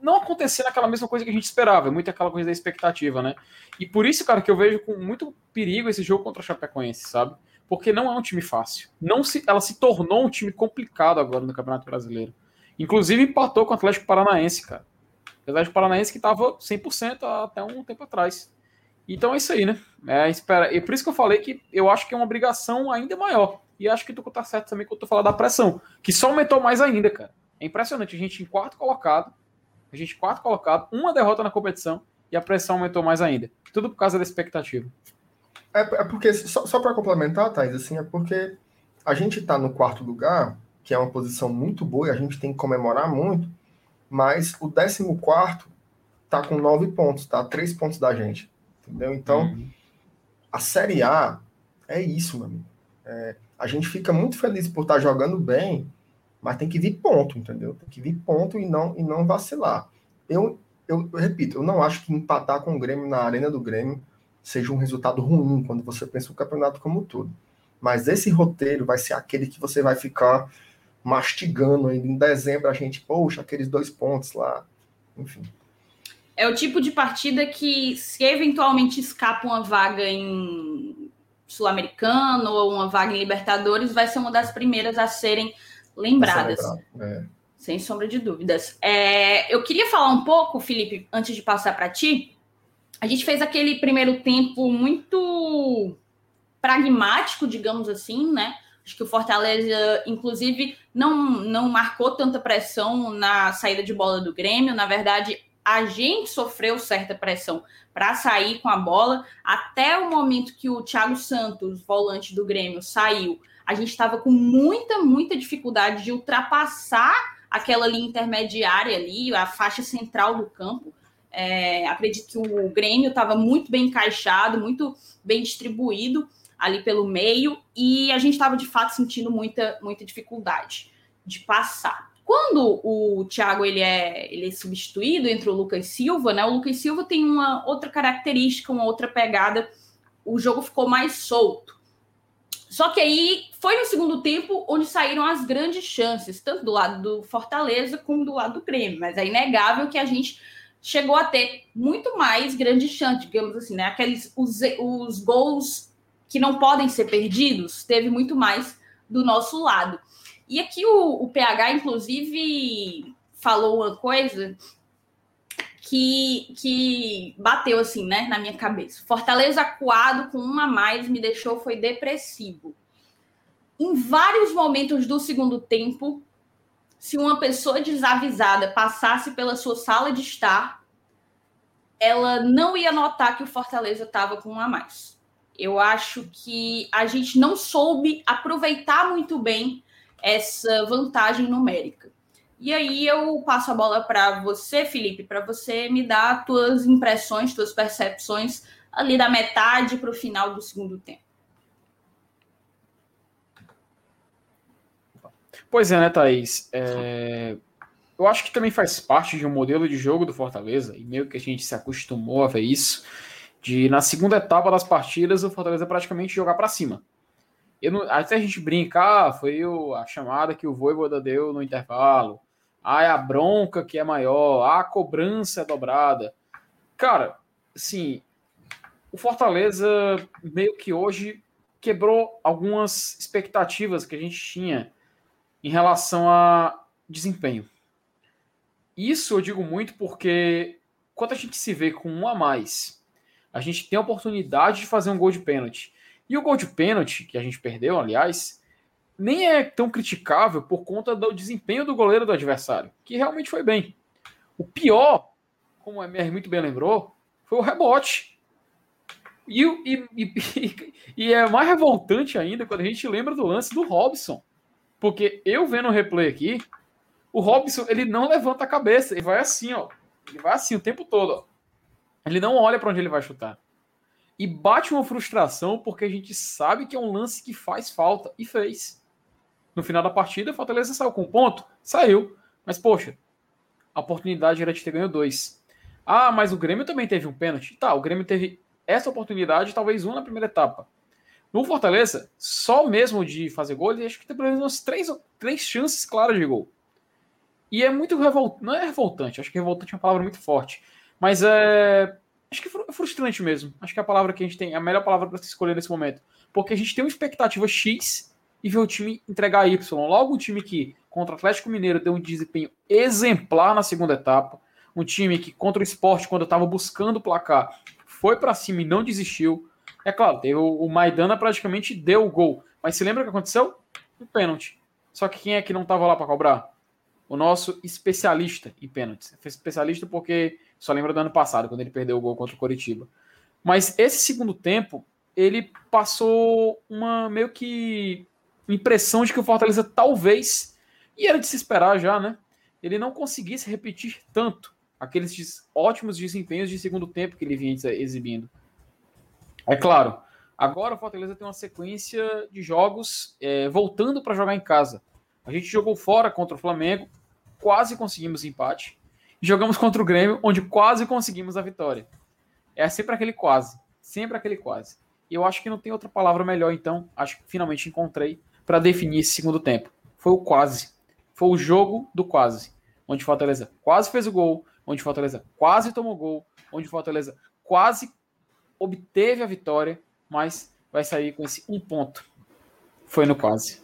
não acontecer aquela mesma coisa que a gente esperava, é muito aquela coisa da expectativa, né? E por isso, cara, que eu vejo com muito perigo esse jogo contra o Chapecoense, sabe? Porque não é um time fácil. Não se, ela se tornou um time complicado agora no Campeonato Brasileiro. Inclusive empatou com o Atlético Paranaense, cara. O Atlético Paranaense que estava 100% até um tempo atrás. Então é isso aí, né? É, espera. E por isso que eu falei que eu acho que é uma obrigação ainda maior. E acho que tu tá certo também quando tu fala da pressão, que só aumentou mais ainda, cara. É impressionante. A gente em quarto colocado, a gente quarto colocado, uma derrota na competição e a pressão aumentou mais ainda. Tudo por causa da expectativa. É, é porque, só, só para complementar, Thais, assim, é porque a gente está no quarto lugar, que é uma posição muito boa e a gente tem que comemorar muito, mas o 14 tá com nove pontos, tá? Três pontos da gente. Entendeu? Então, uhum. a Série A é isso, meu amigo. É, a gente fica muito feliz por estar tá jogando bem, mas tem que vir ponto, entendeu? Tem que vir ponto e não, e não vacilar. Eu, eu, eu repito, eu não acho que empatar com o Grêmio na arena do Grêmio seja um resultado ruim quando você pensa o campeonato como um todo. Mas esse roteiro vai ser aquele que você vai ficar mastigando ainda em dezembro a gente, poxa, aqueles dois pontos lá, enfim. É o tipo de partida que, se eventualmente escapa uma vaga em Sul-Americano ou uma vaga em Libertadores, vai ser uma das primeiras a serem lembradas. É. Sem sombra de dúvidas. É, eu queria falar um pouco, Felipe, antes de passar para ti. A gente fez aquele primeiro tempo muito pragmático, digamos assim, né? Acho que o Fortaleza, inclusive, não, não marcou tanta pressão na saída de bola do Grêmio. Na verdade, a gente sofreu certa pressão para sair com a bola. Até o momento que o Thiago Santos, volante do Grêmio, saiu, a gente estava com muita, muita dificuldade de ultrapassar aquela linha intermediária ali, a faixa central do campo. É, acredito que o Grêmio estava muito bem encaixado, muito bem distribuído ali pelo meio, e a gente estava de fato sentindo muita, muita dificuldade de passar. Quando o Thiago ele é, ele é substituído entre o Lucas Silva, né? O Lucas Silva tem uma outra característica, uma outra pegada. O jogo ficou mais solto. Só que aí foi no segundo tempo onde saíram as grandes chances, tanto do lado do Fortaleza como do lado do Grêmio. Mas é inegável que a gente chegou a ter muito mais grandes chances, digamos assim, né? Aqueles os, os gols que não podem ser perdidos, teve muito mais do nosso lado. E aqui o, o PH, inclusive, falou uma coisa que, que bateu assim, né, na minha cabeça. Fortaleza acuado com uma a mais me deixou foi depressivo. Em vários momentos do segundo tempo, se uma pessoa desavisada passasse pela sua sala de estar, ela não ia notar que o Fortaleza estava com um a mais. Eu acho que a gente não soube aproveitar muito bem essa vantagem numérica. E aí eu passo a bola para você, Felipe, para você me dar tuas impressões, tuas percepções ali da metade para o final do segundo tempo. Pois é, né, Thaís? É... Eu acho que também faz parte de um modelo de jogo do Fortaleza, e meio que a gente se acostumou a ver isso de na segunda etapa das partidas o Fortaleza praticamente jogar para cima. Não, até a gente brincar, ah, foi o, a chamada que o Voivoda deu no intervalo. Ah, é a bronca que é maior, ah, a cobrança é dobrada. Cara, assim, o Fortaleza meio que hoje quebrou algumas expectativas que a gente tinha em relação a desempenho. Isso eu digo muito porque quando a gente se vê com um a mais, a gente tem a oportunidade de fazer um gol de pênalti. E o gol de pênalti, que a gente perdeu, aliás, nem é tão criticável por conta do desempenho do goleiro do adversário, que realmente foi bem. O pior, como o MR muito bem lembrou, foi o rebote. E, e, e, e, é mais revoltante ainda quando a gente lembra do lance do Robson. Porque eu vendo o replay aqui, o Robson ele não levanta a cabeça, ele vai assim, ó. Ele vai assim o tempo todo, ó. Ele não olha para onde ele vai chutar. E bate uma frustração porque a gente sabe que é um lance que faz falta e fez. No final da partida, Fortaleza saiu com um ponto? Saiu. Mas, poxa, a oportunidade era de ter ganho dois. Ah, mas o Grêmio também teve um pênalti. Tá, o Grêmio teve essa oportunidade, talvez uma na primeira etapa. No Fortaleza, só mesmo de fazer gol, ele acho que tem pelo menos umas três, três chances claras de gol. E é muito revoltante. Não é revoltante, acho que revoltante é uma palavra muito forte. Mas é. Acho que é frustrante mesmo. Acho que é a palavra que a gente tem, a melhor palavra para se escolher nesse momento. Porque a gente tem uma expectativa X e vê o time entregar Y. Logo, um time que contra o Atlético Mineiro deu um desempenho exemplar na segunda etapa. Um time que contra o esporte, quando estava buscando o placar, foi para cima e não desistiu. É claro, teve o, o Maidana praticamente deu o gol. Mas se lembra o que aconteceu? Um pênalti. Só que quem é que não estava lá para cobrar? O nosso especialista em pênaltis. Foi especialista porque só lembra do ano passado, quando ele perdeu o gol contra o Coritiba. Mas esse segundo tempo, ele passou uma meio que impressão de que o Fortaleza talvez, e era de se esperar já, né? Ele não conseguisse repetir tanto aqueles ótimos desempenhos de segundo tempo que ele vinha exibindo. É claro, agora o Fortaleza tem uma sequência de jogos é, voltando para jogar em casa. A gente jogou fora contra o Flamengo, quase conseguimos empate. Jogamos contra o Grêmio, onde quase conseguimos a vitória. É sempre aquele quase, sempre aquele quase. E eu acho que não tem outra palavra melhor, então, acho que finalmente encontrei para definir esse segundo tempo. Foi o quase. Foi o jogo do quase. Onde Fortaleza quase fez o gol, onde Fortaleza quase tomou gol, onde Fortaleza quase obteve a vitória, mas vai sair com esse um ponto. Foi no quase.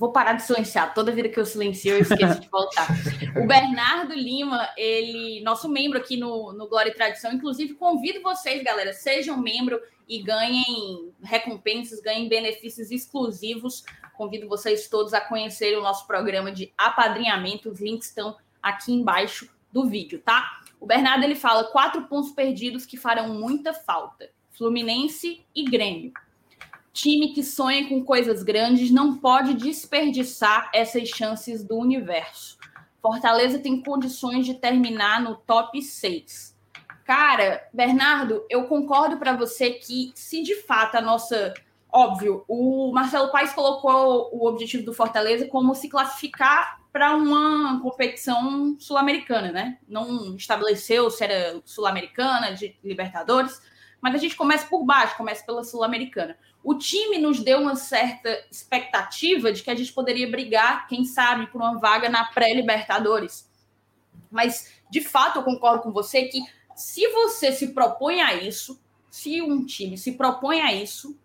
Vou parar de silenciar. Toda vida que eu silencio, eu esqueço de voltar. O Bernardo Lima, ele, nosso membro aqui no, no Glória e Tradição, inclusive convido vocês, galera, sejam membro e ganhem recompensas, ganhem benefícios exclusivos. Convido vocês todos a conhecerem o nosso programa de apadrinhamento. Os links estão aqui embaixo do vídeo, tá? O Bernardo ele fala quatro pontos perdidos que farão muita falta: Fluminense e Grêmio. Time que sonha com coisas grandes não pode desperdiçar essas chances do universo. Fortaleza tem condições de terminar no top 6. Cara, Bernardo, eu concordo para você que se de fato a nossa óbvio, o Marcelo Paes colocou o objetivo do Fortaleza como se classificar para uma competição sul-americana, né? Não estabeleceu se era sul-americana, de Libertadores, mas a gente começa por baixo, começa pela sul-americana. O time nos deu uma certa expectativa de que a gente poderia brigar, quem sabe, por uma vaga na pré-Libertadores. Mas, de fato, eu concordo com você que se você se propõe a isso, se um time se propõe a isso,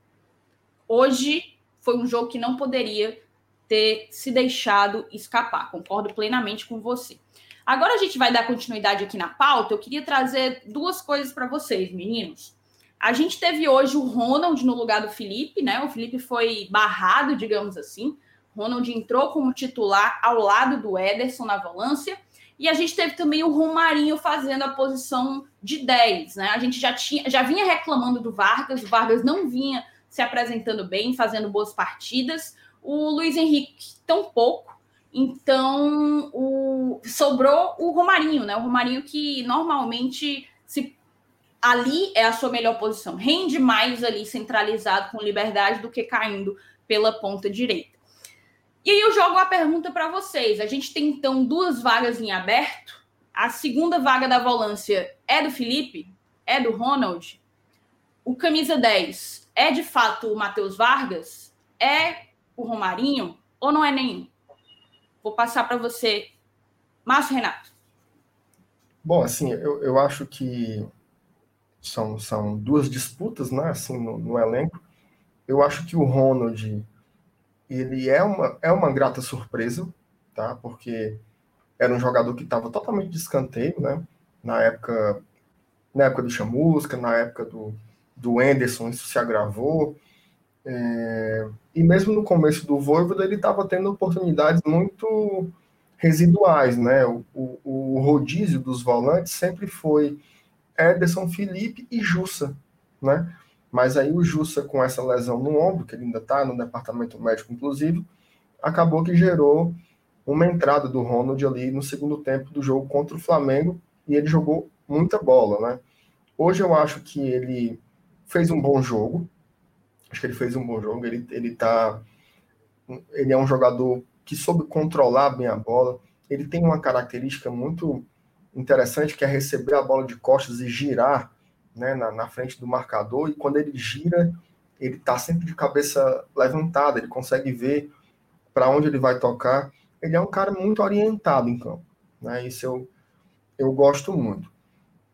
hoje foi um jogo que não poderia ter se deixado escapar. Concordo plenamente com você. Agora a gente vai dar continuidade aqui na pauta. Eu queria trazer duas coisas para vocês, meninos. A gente teve hoje o Ronald no lugar do Felipe, né? O Felipe foi barrado, digamos assim. Ronald entrou como titular ao lado do Ederson na volância. E a gente teve também o Romarinho fazendo a posição de 10, né? A gente já tinha, já vinha reclamando do Vargas, o Vargas não vinha se apresentando bem, fazendo boas partidas. O Luiz Henrique tão pouco. Então, o, sobrou o Romarinho, né? O Romarinho que normalmente ali é a sua melhor posição. Rende mais ali centralizado com liberdade do que caindo pela ponta direita. E aí eu jogo a pergunta para vocês. A gente tem então duas vagas em aberto. A segunda vaga da volância é do Felipe? É do Ronald? O camisa 10 é de fato o Matheus Vargas? É o Romarinho? Ou não é nenhum? Vou passar para você, Márcio Renato. Bom, assim, eu, eu acho que são, são duas disputas, né, assim, no, no elenco. Eu acho que o Ronald, ele é uma, é uma grata surpresa, tá? Porque era um jogador que estava totalmente de escanteio, né? Na época, na época do Chamusca, na época do, do Anderson, isso se agravou. É, e mesmo no começo do Voivoda, ele estava tendo oportunidades muito residuais, né? O, o, o, rodízio dos volantes sempre foi Ederson, Felipe e Jussa, né? Mas aí o Jussa, com essa lesão no ombro, que ele ainda está no departamento médico, inclusive, acabou que gerou uma entrada do Ronald ali no segundo tempo do jogo contra o Flamengo e ele jogou muita bola, né? Hoje eu acho que ele fez um bom jogo. Acho que ele fez um bom jogo. Ele, ele tá. Ele é um jogador que soube controlar bem a bola. Ele tem uma característica muito interessante que é receber a bola de costas e girar né, na, na frente do marcador. E quando ele gira, ele está sempre de cabeça levantada. Ele consegue ver para onde ele vai tocar. Ele é um cara muito orientado em campo. Né? Isso eu, eu gosto muito.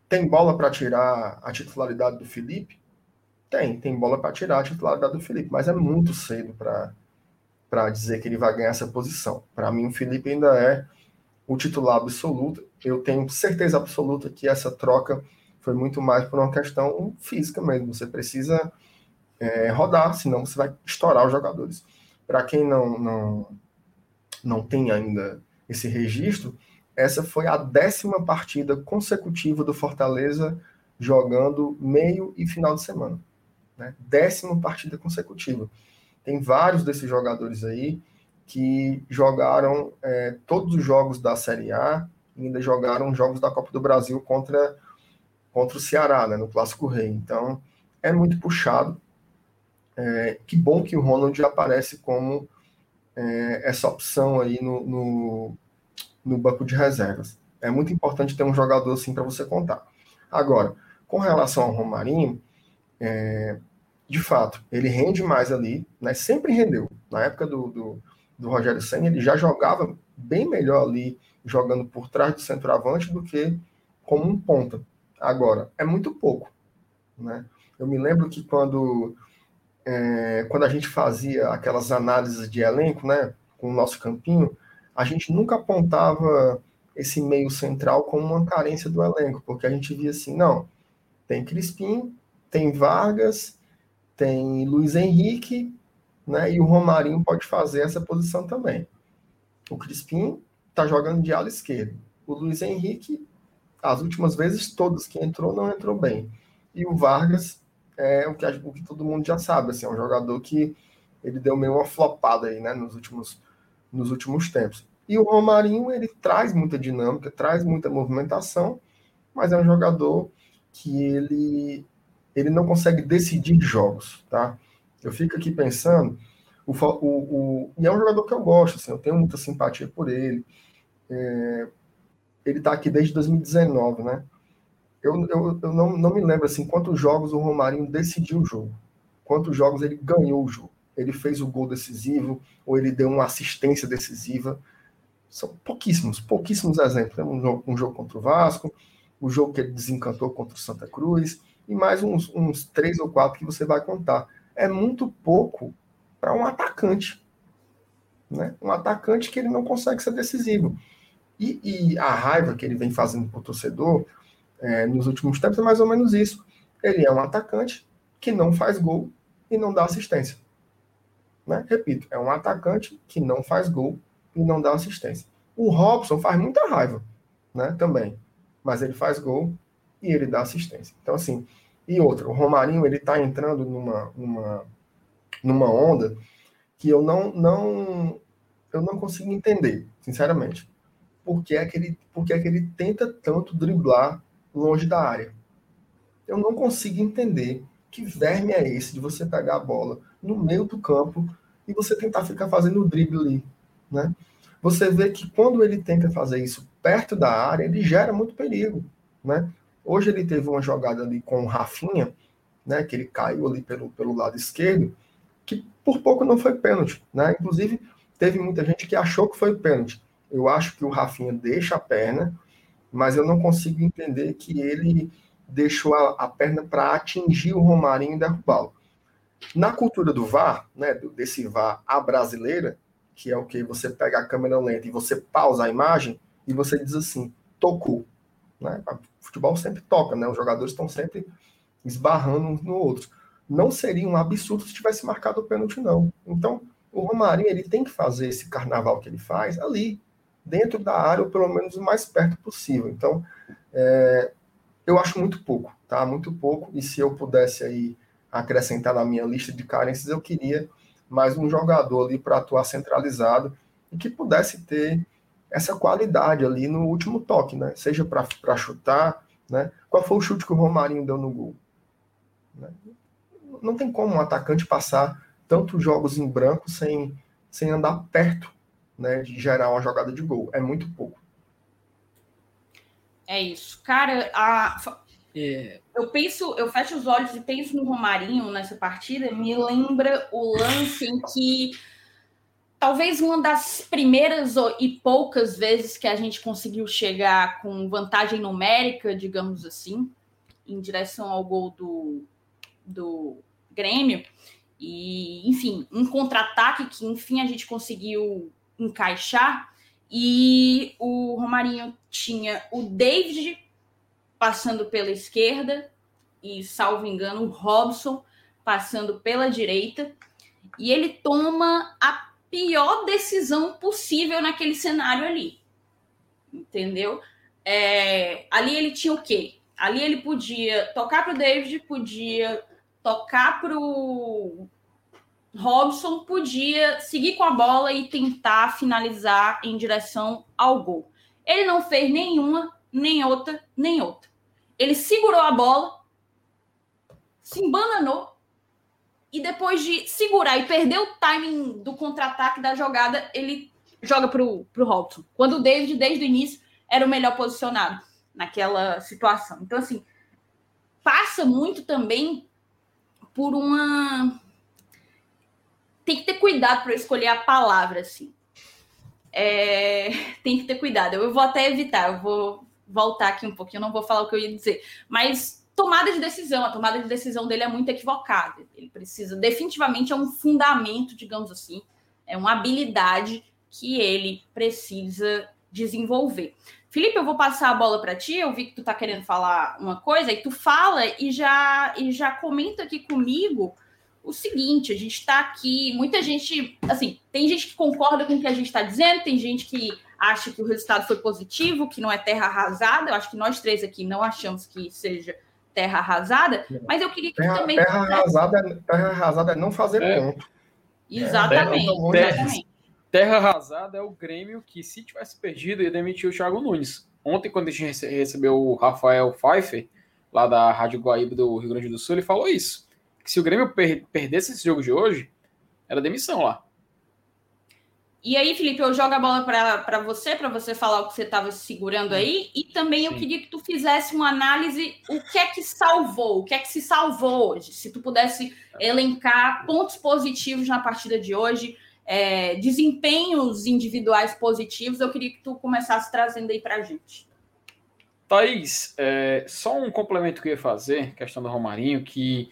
Tem bola para tirar a titularidade do Felipe? Tem, tem bola para tirar a titularidade do Felipe, mas é muito cedo para dizer que ele vai ganhar essa posição. Para mim, o Felipe ainda é o titular absoluto. Eu tenho certeza absoluta que essa troca foi muito mais por uma questão física mesmo. Você precisa é, rodar, senão você vai estourar os jogadores. Para quem não, não, não tem ainda esse registro, essa foi a décima partida consecutiva do Fortaleza jogando meio e final de semana. Né? Décima partida consecutiva. Tem vários desses jogadores aí que jogaram é, todos os jogos da Série A e ainda jogaram jogos da Copa do Brasil contra, contra o Ceará, né, no Clássico Rei. Então, é muito puxado. É, que bom que o Ronald aparece como é, essa opção aí no, no, no, banco de reservas. É muito importante ter um jogador assim para você contar. Agora, com relação ao Romarinho, é, de fato, ele rende mais ali, né? Sempre rendeu. Na época do, do, do Rogério Senna, ele já jogava bem melhor ali, jogando por trás do centroavante do que como um ponta. Agora, é muito pouco, né? Eu me lembro que quando, é, quando a gente fazia aquelas análises de elenco, né, com o nosso campinho, a gente nunca apontava esse meio central como uma carência do elenco, porque a gente via assim, não, tem Crispim, tem Vargas, tem Luiz Henrique, né? E o Romarinho pode fazer essa posição também. O Crispim está jogando de ala esquerda. O Luiz Henrique, as últimas vezes todas que entrou, não entrou bem. E o Vargas é o que, o que todo mundo já sabe, assim, é um jogador que ele deu meio uma flopada aí, né, nos últimos, nos últimos tempos. E o Romarinho, ele traz muita dinâmica, traz muita movimentação, mas é um jogador que ele ele não consegue decidir jogos, tá? Eu fico aqui pensando, o, o, o, e é um jogador que eu gosto, assim, eu tenho muita simpatia por ele. É, ele está aqui desde 2019, né? Eu, eu, eu não, não me lembro assim quantos jogos o Romarinho decidiu o jogo, quantos jogos ele ganhou o jogo. Ele fez o gol decisivo ou ele deu uma assistência decisiva. São pouquíssimos, pouquíssimos exemplos. Né? Um, jogo, um jogo contra o Vasco, o jogo que ele desencantou contra o Santa Cruz e mais uns, uns três ou quatro que você vai contar. É muito pouco para um atacante. Né? Um atacante que ele não consegue ser decisivo. E, e a raiva que ele vem fazendo para o torcedor é, nos últimos tempos é mais ou menos isso. Ele é um atacante que não faz gol e não dá assistência. Né? Repito, é um atacante que não faz gol e não dá assistência. O Robson faz muita raiva, né? Também. Mas ele faz gol e ele dá assistência. Então, assim, e outra, o Romarinho ele está entrando numa, numa, numa onda que eu não, não eu não consigo entender, sinceramente. Por que, é que ele, por que é que ele tenta tanto driblar longe da área? Eu não consigo entender que verme é esse de você pegar a bola no meio do campo e você tentar ficar fazendo o drible ali, né? Você vê que quando ele tenta fazer isso perto da área, ele gera muito perigo, né? Hoje ele teve uma jogada ali com o Rafinha, né, que ele caiu ali pelo, pelo lado esquerdo, que por pouco não foi pênalti, né? Inclusive, teve muita gente que achou que foi pênalti. Eu acho que o Rafinha deixa a perna mas eu não consigo entender que ele deixou a, a perna para atingir o Romarinho e derrubá-lo. Na cultura do VAR, né, desse VAR a brasileira, que é o que você pega a câmera lenta e você pausa a imagem e você diz assim, tocou. Né? O futebol sempre toca, né? os jogadores estão sempre esbarrando uns no outro. Não seria um absurdo se tivesse marcado o pênalti, não. Então, o Romarinho ele tem que fazer esse carnaval que ele faz ali, dentro da área, ou pelo menos o mais perto possível. Então, é, eu acho muito pouco, tá? Muito pouco. E se eu pudesse aí acrescentar na minha lista de carências, eu queria mais um jogador ali para atuar centralizado e que pudesse ter essa qualidade ali no último toque, né? Seja para chutar, né? Qual foi o chute que o Romarinho deu no gol? Né? Não tem como um atacante passar tantos jogos em branco sem, sem andar perto né, de gerar uma jogada de gol. É muito pouco. É isso. Cara, a, é. Eu penso, eu fecho os olhos e penso no Romarinho nessa partida, me lembra o lance em que talvez uma das primeiras e poucas vezes que a gente conseguiu chegar com vantagem numérica, digamos assim, em direção ao gol do, do Grêmio. E, enfim, um contra-ataque que, enfim, a gente conseguiu encaixar. E o Romarinho tinha o David passando pela esquerda e, salvo engano, o Robson passando pela direita. E ele toma a pior decisão possível naquele cenário ali. Entendeu? É, ali ele tinha o quê? Ali ele podia tocar para o David, podia tocar para o Robson, podia seguir com a bola e tentar finalizar em direção ao gol. Ele não fez nenhuma, nem outra, nem outra. Ele segurou a bola, se embananou e depois de segurar e perder o timing do contra-ataque da jogada, ele joga para o Robson. Quando o David, desde o início, era o melhor posicionado naquela situação. Então, assim, passa muito também por uma. Tem que ter cuidado para escolher a palavra, assim. É... Tem que ter cuidado. Eu vou até evitar, eu vou voltar aqui um pouquinho, não vou falar o que eu ia dizer, mas tomada de decisão, a tomada de decisão dele é muito equivocada. Ele precisa, definitivamente, é um fundamento, digamos assim, é uma habilidade que ele precisa desenvolver. Felipe, eu vou passar a bola para ti. Eu vi que tu tá querendo falar uma coisa e tu fala e já e já comenta aqui comigo o seguinte: a gente está aqui, muita gente, assim, tem gente que concorda com o que a gente está dizendo, tem gente que acha que o resultado foi positivo, que não é terra arrasada. Eu acho que nós três aqui não achamos que seja terra arrasada, mas eu queria que terra, também. Terra arrasada, terra arrasada é não fazer é. ponto. Exatamente. É, terra, exatamente. terra arrasada é o Grêmio que, se tivesse perdido, ia demitir o Thiago Nunes. Ontem, quando a gente recebeu o Rafael Pfeiffer, lá da Rádio Guaíba do Rio Grande do Sul, ele falou isso. Que se o Grêmio per perdesse esse jogo de hoje, era demissão lá. E aí, Felipe, eu jogo a bola para você, para você falar o que você estava segurando aí, e também eu queria que tu fizesse uma análise, o que é que salvou, o que é que se salvou hoje, se tu pudesse elencar pontos positivos na partida de hoje, é, desempenhos individuais positivos, eu queria que tu começasse trazendo aí para a gente. Thaís, é, só um complemento que eu ia fazer, questão do Romarinho, que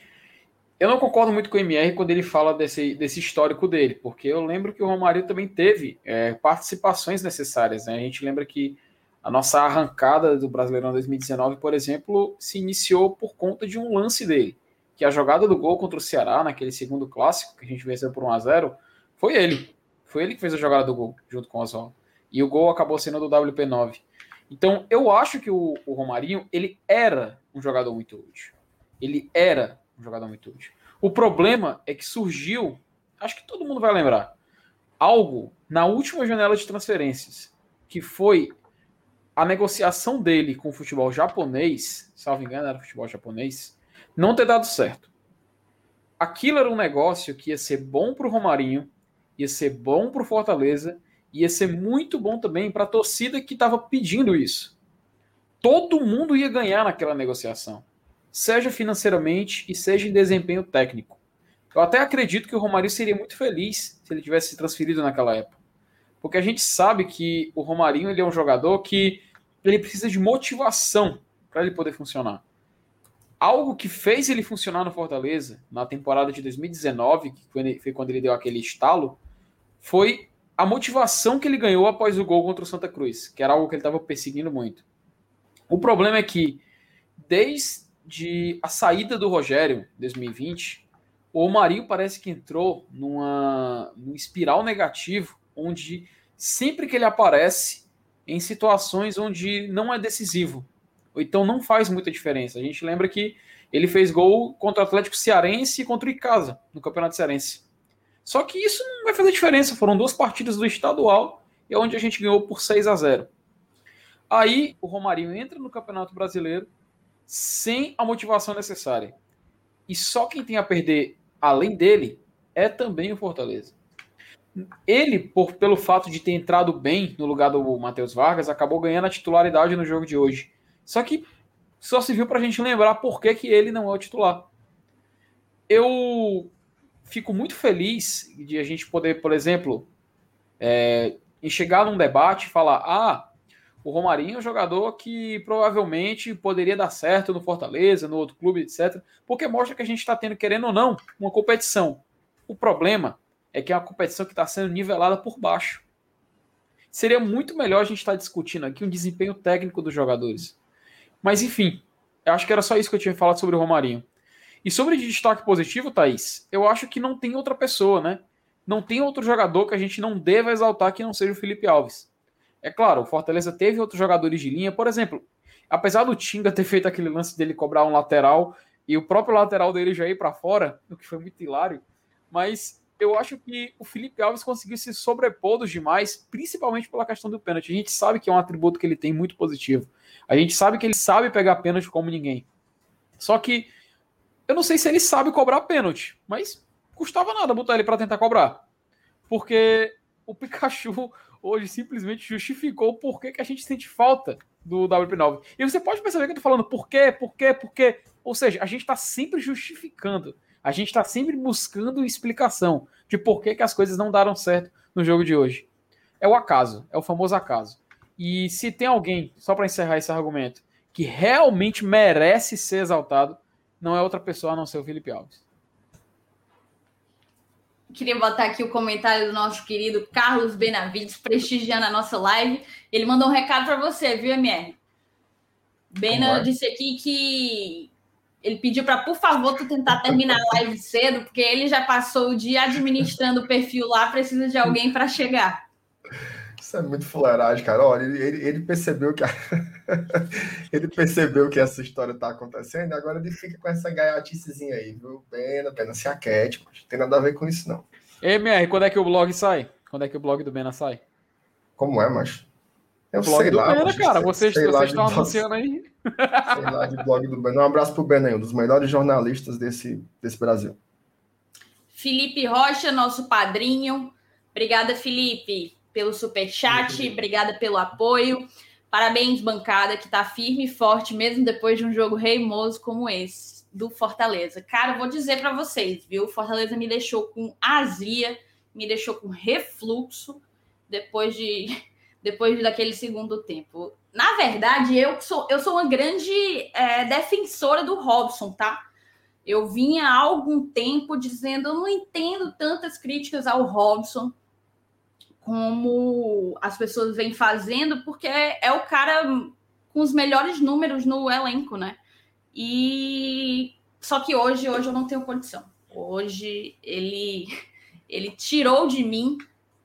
eu não concordo muito com o MR quando ele fala desse, desse histórico dele, porque eu lembro que o Romário também teve é, participações necessárias. Né? A gente lembra que a nossa arrancada do Brasileirão 2019, por exemplo, se iniciou por conta de um lance dele, que a jogada do gol contra o Ceará, naquele segundo clássico, que a gente venceu por 1 a 0 foi ele. Foi ele que fez a jogada do gol, junto com o Oswaldo. E o gol acabou sendo do WP9. Então, eu acho que o, o Romarinho, ele era um jogador muito útil. Ele era um jogador muito útil. O problema é que surgiu, acho que todo mundo vai lembrar, algo na última janela de transferências, que foi a negociação dele com o futebol japonês, salvo engano, era futebol japonês, não ter dado certo. Aquilo era um negócio que ia ser bom para o Romarinho, ia ser bom para o Fortaleza, ia ser muito bom também para a torcida que estava pedindo isso. Todo mundo ia ganhar naquela negociação seja financeiramente e seja em desempenho técnico. Eu até acredito que o Romário seria muito feliz se ele tivesse se transferido naquela época. Porque a gente sabe que o Romarinho ele é um jogador que ele precisa de motivação para ele poder funcionar. Algo que fez ele funcionar no Fortaleza na temporada de 2019, que foi quando ele deu aquele estalo, foi a motivação que ele ganhou após o gol contra o Santa Cruz, que era algo que ele estava perseguindo muito. O problema é que, desde a saída do Rogério, em 2020, o Marinho parece que entrou numa, num espiral negativo, onde sempre que ele aparece em situações onde não é decisivo, ou então não faz muita diferença. A gente lembra que ele fez gol contra o Atlético Cearense e contra o Icasa, no Campeonato Cearense. Só que isso não vai fazer diferença. Foram duas partidas do estadual e é onde a gente ganhou por 6 a 0. Aí o Romarinho entra no Campeonato Brasileiro sem a motivação necessária. E só quem tem a perder além dele, é também o Fortaleza. Ele, por, pelo fato de ter entrado bem no lugar do Matheus Vargas, acabou ganhando a titularidade no jogo de hoje. Só que só se viu para a gente lembrar por que, que ele não é o titular. Eu fico muito feliz de a gente poder, por exemplo, é, chegar num debate e falar: ah, o Romarinho é um jogador que provavelmente poderia dar certo no Fortaleza, no outro clube, etc. Porque mostra que a gente está tendo, querendo ou não, uma competição. O problema é que é uma competição que está sendo nivelada por baixo. Seria muito melhor a gente estar tá discutindo aqui um desempenho técnico dos jogadores. Mas enfim, eu acho que era só isso que eu tinha falado sobre o Romarinho. E sobre destaque positivo, Thaís, eu acho que não tem outra pessoa, né? Não tem outro jogador que a gente não deva exaltar que não seja o Felipe Alves. É claro, o Fortaleza teve outros jogadores de linha, por exemplo, apesar do Tinga ter feito aquele lance dele cobrar um lateral e o próprio lateral dele já ir para fora, o que foi muito hilário, mas eu acho que o Felipe Alves conseguiu se sobrepor dos demais, principalmente pela questão do pênalti. A gente sabe que é um atributo que ele tem muito positivo. A gente sabe que ele sabe pegar pênalti como ninguém. Só que eu não sei se ele sabe cobrar pênalti, mas custava nada botar ele para tentar cobrar. Porque o Pikachu hoje simplesmente justificou por que, que a gente sente falta do WP9. E você pode perceber que eu tô falando por quê, por quê, por quê. Ou seja, a gente está sempre justificando. A gente está sempre buscando explicação de por que, que as coisas não deram certo no jogo de hoje. É o acaso, é o famoso acaso. E se tem alguém, só para encerrar esse argumento, que realmente merece ser exaltado, não é outra pessoa a não ser o Felipe Alves. Queria botar aqui o comentário do nosso querido Carlos Benavides, prestigiando a nossa live. Ele mandou um recado para você, viu, MR? Bena disse aqui que ele pediu para, por favor, tu tentar terminar a live cedo, porque ele já passou o dia administrando o perfil lá, precisa de alguém para chegar. Isso é muito fuleiragem, cara. Olha, ele, ele, ele percebeu que a... ele percebeu que essa história tá acontecendo, agora ele fica com essa gaiaticezinha aí, viu? Pena, pena, se aquete, não tem nada a ver com isso, não. MR, quando é que o blog sai? Quando é que o blog do Bena sai? Como é, mas? Eu blog sei do lá. Bena, cara, vocês, vocês estão anunciando aí. Sei lá de blog do Bena. Um abraço pro Bena aí, um dos melhores jornalistas desse, desse Brasil. Felipe Rocha, nosso padrinho. Obrigada, Felipe pelo super chat, obrigada pelo apoio. Parabéns, bancada, que está firme e forte, mesmo depois de um jogo reimoso como esse do Fortaleza. Cara, eu vou dizer para vocês, viu? O Fortaleza me deixou com azia, me deixou com refluxo depois de depois daquele segundo tempo. Na verdade, eu sou eu sou uma grande é, defensora do Robson, tá? Eu vinha há algum tempo dizendo, eu não entendo tantas críticas ao Robson como as pessoas vêm fazendo, porque é, é o cara com os melhores números no elenco, né? E só que hoje, hoje eu não tenho condição. Hoje ele ele tirou de mim,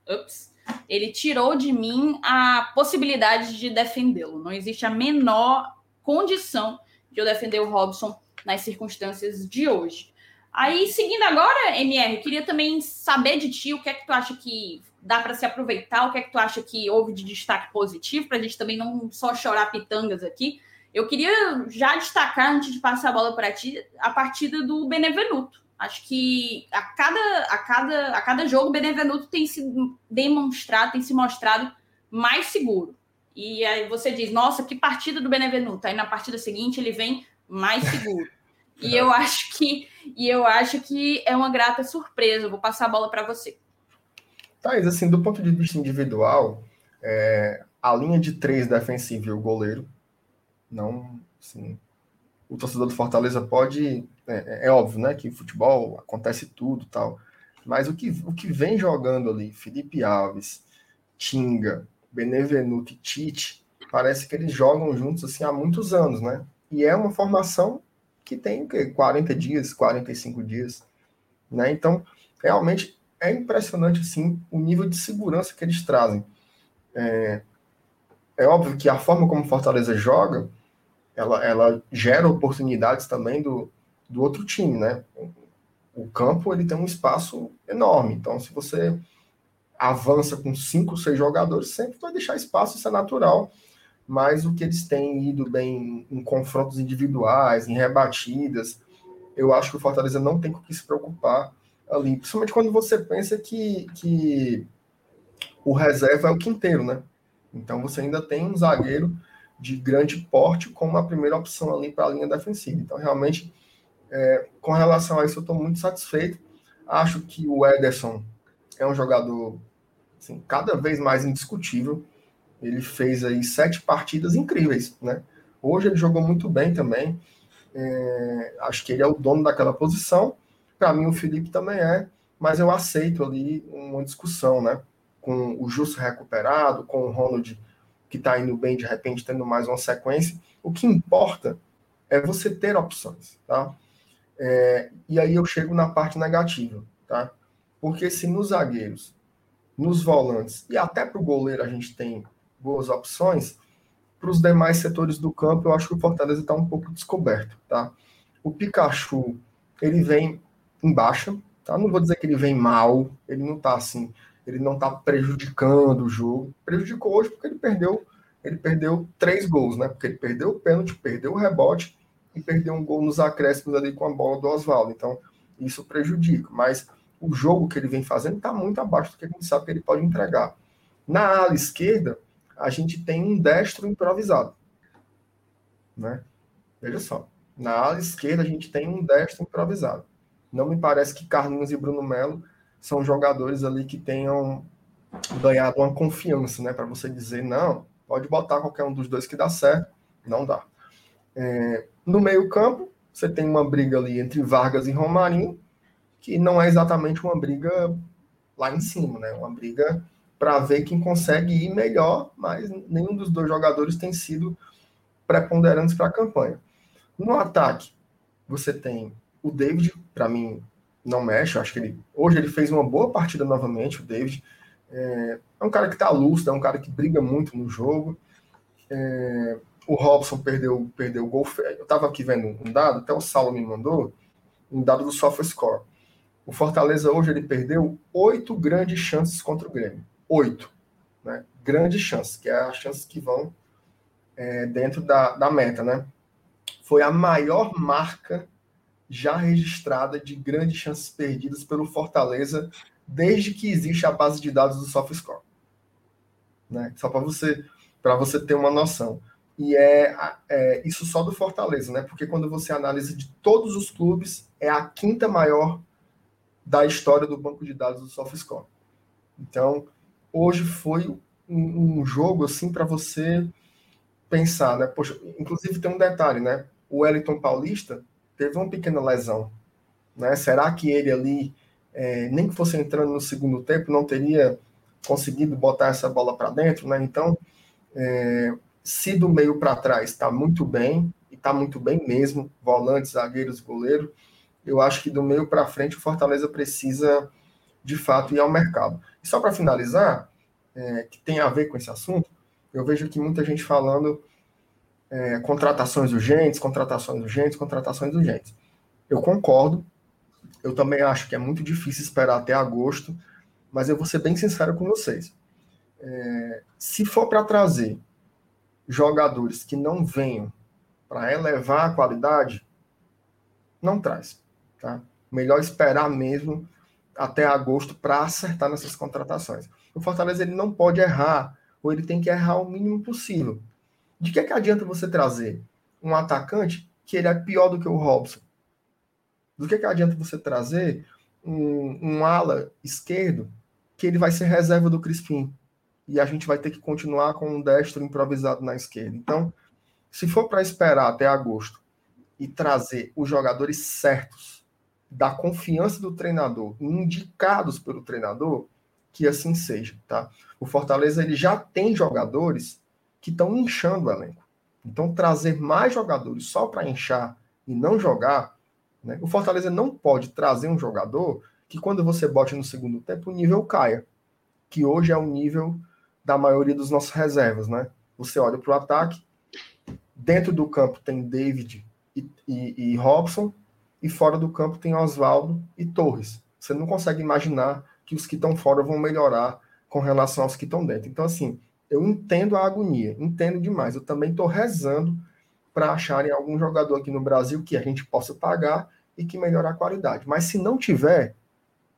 ups, ele tirou de mim a possibilidade de defendê-lo. Não existe a menor condição de eu defender o Robson nas circunstâncias de hoje. Aí, seguindo agora, MR, queria também saber de ti o que é que tu acha que dá para se aproveitar? O que é que tu acha que houve de destaque positivo para a gente também não só chorar pitangas aqui? Eu queria já destacar, antes de passar a bola para ti, a partida do Benevenuto. Acho que a cada, a cada, a cada jogo o Benevenuto tem se demonstrado, tem se mostrado mais seguro. E aí você diz, nossa, que partida do Benevenuto. Aí na partida seguinte ele vem mais seguro. E eu acho que e eu acho que é uma grata surpresa. vou passar a bola para você. Thais, assim, do ponto de vista individual, é, a linha de três defensiva e o goleiro. Não, assim, o torcedor do Fortaleza pode. É, é, óbvio, né? Que futebol acontece tudo tal. Mas o que, o que vem jogando ali, Felipe Alves, Tinga, Benevenuto e Tite, parece que eles jogam juntos assim há muitos anos, né? E é uma formação que tem 40 dias, 45 dias, né? Então, realmente é impressionante assim o nível de segurança que eles trazem. É, é óbvio que a forma como Fortaleza joga, ela, ela gera oportunidades também do, do outro time, né? O campo ele tem um espaço enorme, então se você avança com cinco, seis jogadores, sempre vai deixar espaço, isso é natural. Mas o que eles têm ido bem em confrontos individuais, em rebatidas, eu acho que o Fortaleza não tem com o que se preocupar ali. Principalmente quando você pensa que, que o reserva é o quinteiro, né? Então você ainda tem um zagueiro de grande porte como a primeira opção ali para a linha defensiva. Então, realmente, é, com relação a isso, eu estou muito satisfeito. Acho que o Ederson é um jogador assim, cada vez mais indiscutível. Ele fez aí sete partidas incríveis, né? Hoje ele jogou muito bem também. É, acho que ele é o dono daquela posição. Para mim, o Felipe também é, mas eu aceito ali uma discussão, né? com o Justo recuperado, com o Ronald que está indo bem, de repente tendo mais uma sequência. O que importa é você ter opções, tá? É, e aí eu chego na parte negativa, tá? Porque se nos zagueiros, nos volantes e até para o goleiro a gente tem boas opções, para os demais setores do campo eu acho que o Fortaleza está um pouco descoberto, tá? O Pikachu, ele vem em baixa, tá? Não vou dizer que ele vem mal, ele não está assim ele não está prejudicando o jogo. Prejudicou hoje porque ele perdeu, ele perdeu três gols, né? Porque ele perdeu o pênalti, perdeu o rebote e perdeu um gol nos acréscimos ali com a bola do Oswaldo. Então, isso prejudica. Mas o jogo que ele vem fazendo está muito abaixo do que a gente sabe que ele pode entregar. Na ala esquerda, a gente tem um destro improvisado. Né? Veja só. Na ala esquerda, a gente tem um destro improvisado. Não me parece que Carlinhos e Bruno Melo são jogadores ali que tenham ganhado uma confiança, né? Para você dizer, não, pode botar qualquer um dos dois que dá certo. Não dá. É, no meio-campo, você tem uma briga ali entre Vargas e Romarinho, que não é exatamente uma briga lá em cima, né? Uma briga para ver quem consegue ir melhor, mas nenhum dos dois jogadores tem sido preponderantes para a campanha. No ataque, você tem o David, para mim, não mexe. Acho que ele hoje ele fez uma boa partida novamente. O David é, é um cara que está lúcido, é um cara que briga muito no jogo. É, o Robson perdeu perdeu o gol. Eu estava aqui vendo um dado, até o Saulo me mandou um dado do SofaScore. O Fortaleza hoje ele perdeu oito grandes chances contra o Grêmio. Oito. Né? Grandes chances, que é as chances que vão é, dentro da, da meta, né? Foi a maior marca já registrada de grandes chances perdidas pelo Fortaleza desde que existe a base de dados do SofaScore. Né? Só para você para você ter uma noção. E é, é, isso só do Fortaleza, né? Porque quando você analisa de todos os clubes, é a quinta maior da história do banco de dados do SofaScore. Então, hoje foi um, um jogo assim para você pensar, né? Poxa, inclusive tem um detalhe, né? O Wellington Paulista teve uma pequena lesão. Né? Será que ele ali, é, nem que fosse entrando no segundo tempo, não teria conseguido botar essa bola para dentro? Né? Então, é, se do meio para trás está muito bem, e está muito bem mesmo, volantes, zagueiros, goleiro, eu acho que do meio para frente o Fortaleza precisa, de fato, ir ao mercado. E só para finalizar, é, que tem a ver com esse assunto, eu vejo aqui muita gente falando é, contratações urgentes, contratações urgentes, contratações urgentes. Eu concordo. Eu também acho que é muito difícil esperar até agosto, mas eu vou ser bem sincero com vocês. É, se for para trazer jogadores que não venham para elevar a qualidade, não traz. Tá? Melhor esperar mesmo até agosto para acertar nessas contratações. O Fortaleza ele não pode errar, ou ele tem que errar o mínimo possível. De que, é que adianta você trazer um atacante que ele é pior do que o Robson? Do que, é que adianta você trazer um, um ala esquerdo que ele vai ser reserva do Crispim? e a gente vai ter que continuar com um destro improvisado na esquerda. Então, se for para esperar até agosto e trazer os jogadores certos, da confiança do treinador, indicados pelo treinador, que assim seja, tá? O Fortaleza ele já tem jogadores que estão inchando o elenco. Então, trazer mais jogadores só para inchar e não jogar, né? O Fortaleza não pode trazer um jogador que quando você bote no segundo tempo o nível caia, que hoje é o nível da maioria dos nossos reservas, né? Você olha para o ataque, dentro do campo tem David e, e, e Robson, e fora do campo tem Oswaldo e Torres. Você não consegue imaginar que os que estão fora vão melhorar com relação aos que estão dentro. Então, assim, eu entendo a agonia, entendo demais. Eu também estou rezando para acharem algum jogador aqui no Brasil que a gente possa pagar e que melhore a qualidade. Mas se não tiver,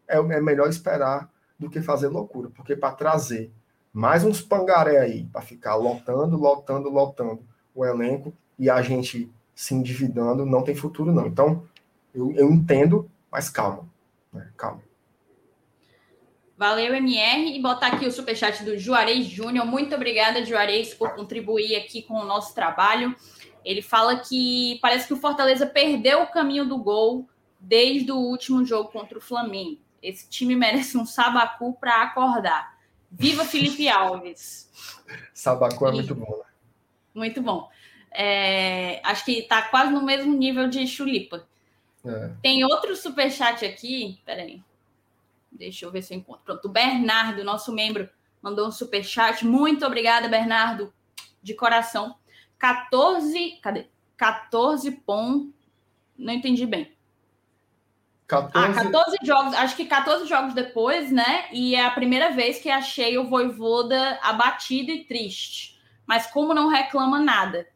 é, é melhor esperar do que fazer loucura, porque para trazer mais uns pangaré aí, para ficar lotando, lotando, lotando o elenco e a gente se endividando, não tem futuro, não. Então, eu, eu entendo, mas calma. Né? Calma. Valeu, MR. E botar aqui o superchat do Juarez Júnior. Muito obrigada, Juarez, por contribuir aqui com o nosso trabalho. Ele fala que parece que o Fortaleza perdeu o caminho do gol desde o último jogo contra o Flamengo. Esse time merece um sabacu para acordar. Viva Felipe Alves. Sabacu é muito bom, né? Muito bom. É, acho que está quase no mesmo nível de Chulipa. É. Tem outro superchat aqui. Peraí. Deixa eu ver se eu encontro. Pronto, o Bernardo, nosso membro, mandou um superchat. Muito obrigada, Bernardo, de coração. 14. Cadê? 14 pontos. Não entendi bem. 14... Ah, 14 jogos, acho que 14 jogos depois, né? E é a primeira vez que achei o Voivoda abatido e triste. Mas como não reclama nada,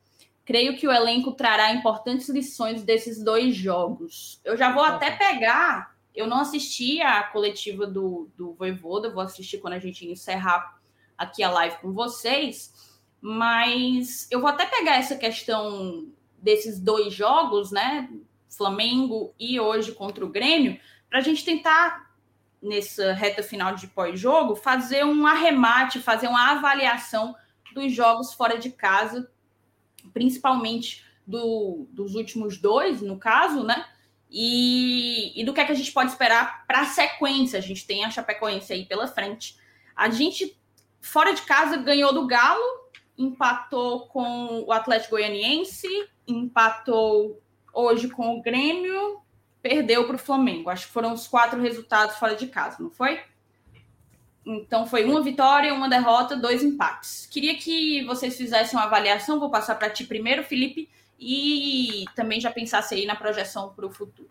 creio que o elenco trará importantes lições desses dois jogos. Eu já vou até pegar. Eu não assisti a coletiva do, do Voivoda, vou assistir quando a gente encerrar aqui a live com vocês. Mas eu vou até pegar essa questão desses dois jogos, né? Flamengo e hoje contra o Grêmio, para a gente tentar, nessa reta final de pós-jogo, fazer um arremate, fazer uma avaliação dos jogos fora de casa, principalmente do, dos últimos dois, no caso, né? E, e do que, é que a gente pode esperar para a sequência. A gente tem a Chapecoense aí pela frente. A gente, fora de casa, ganhou do Galo, empatou com o Atlético Goianiense, empatou hoje com o Grêmio, perdeu para o Flamengo. Acho que foram os quatro resultados fora de casa, não foi? Então foi uma vitória, uma derrota, dois empates. Queria que vocês fizessem uma avaliação. Vou passar para ti primeiro, Felipe, e também já pensasse aí na projeção para o futuro.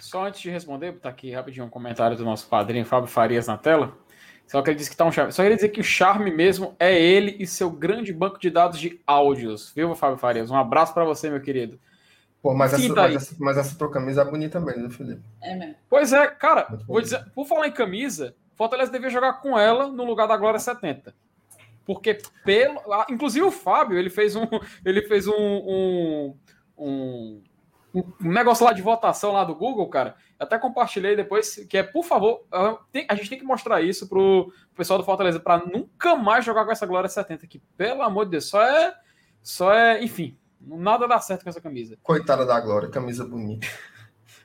Só antes de responder, botar aqui rapidinho um comentário do nosso padrinho Fábio Farias na tela. Só que ele disse que tá um charme. Só queria dizer que o charme mesmo é ele e seu grande banco de dados de áudios. Viu, Fábio Farias? Um abraço para você, meu querido. Pô, mas, essa, tá mas, essa, mas essa tua camisa é bonita mesmo, né, Felipe? É mesmo. Pois é, cara, vou dizer, por falar em camisa, Fortaleza devia jogar com ela no lugar da Glória 70. Porque pelo. Inclusive o Fábio, ele fez um. Ele fez um, um, um, um negócio lá de votação lá do Google, cara. Até compartilhei depois, que é, por favor, a gente tem que mostrar isso pro pessoal do Fortaleza, para nunca mais jogar com essa Glória 70, que, pelo amor de Deus, só é. Só é, enfim, Nada dá certo com essa camisa. Coitada da Glória, camisa bonita.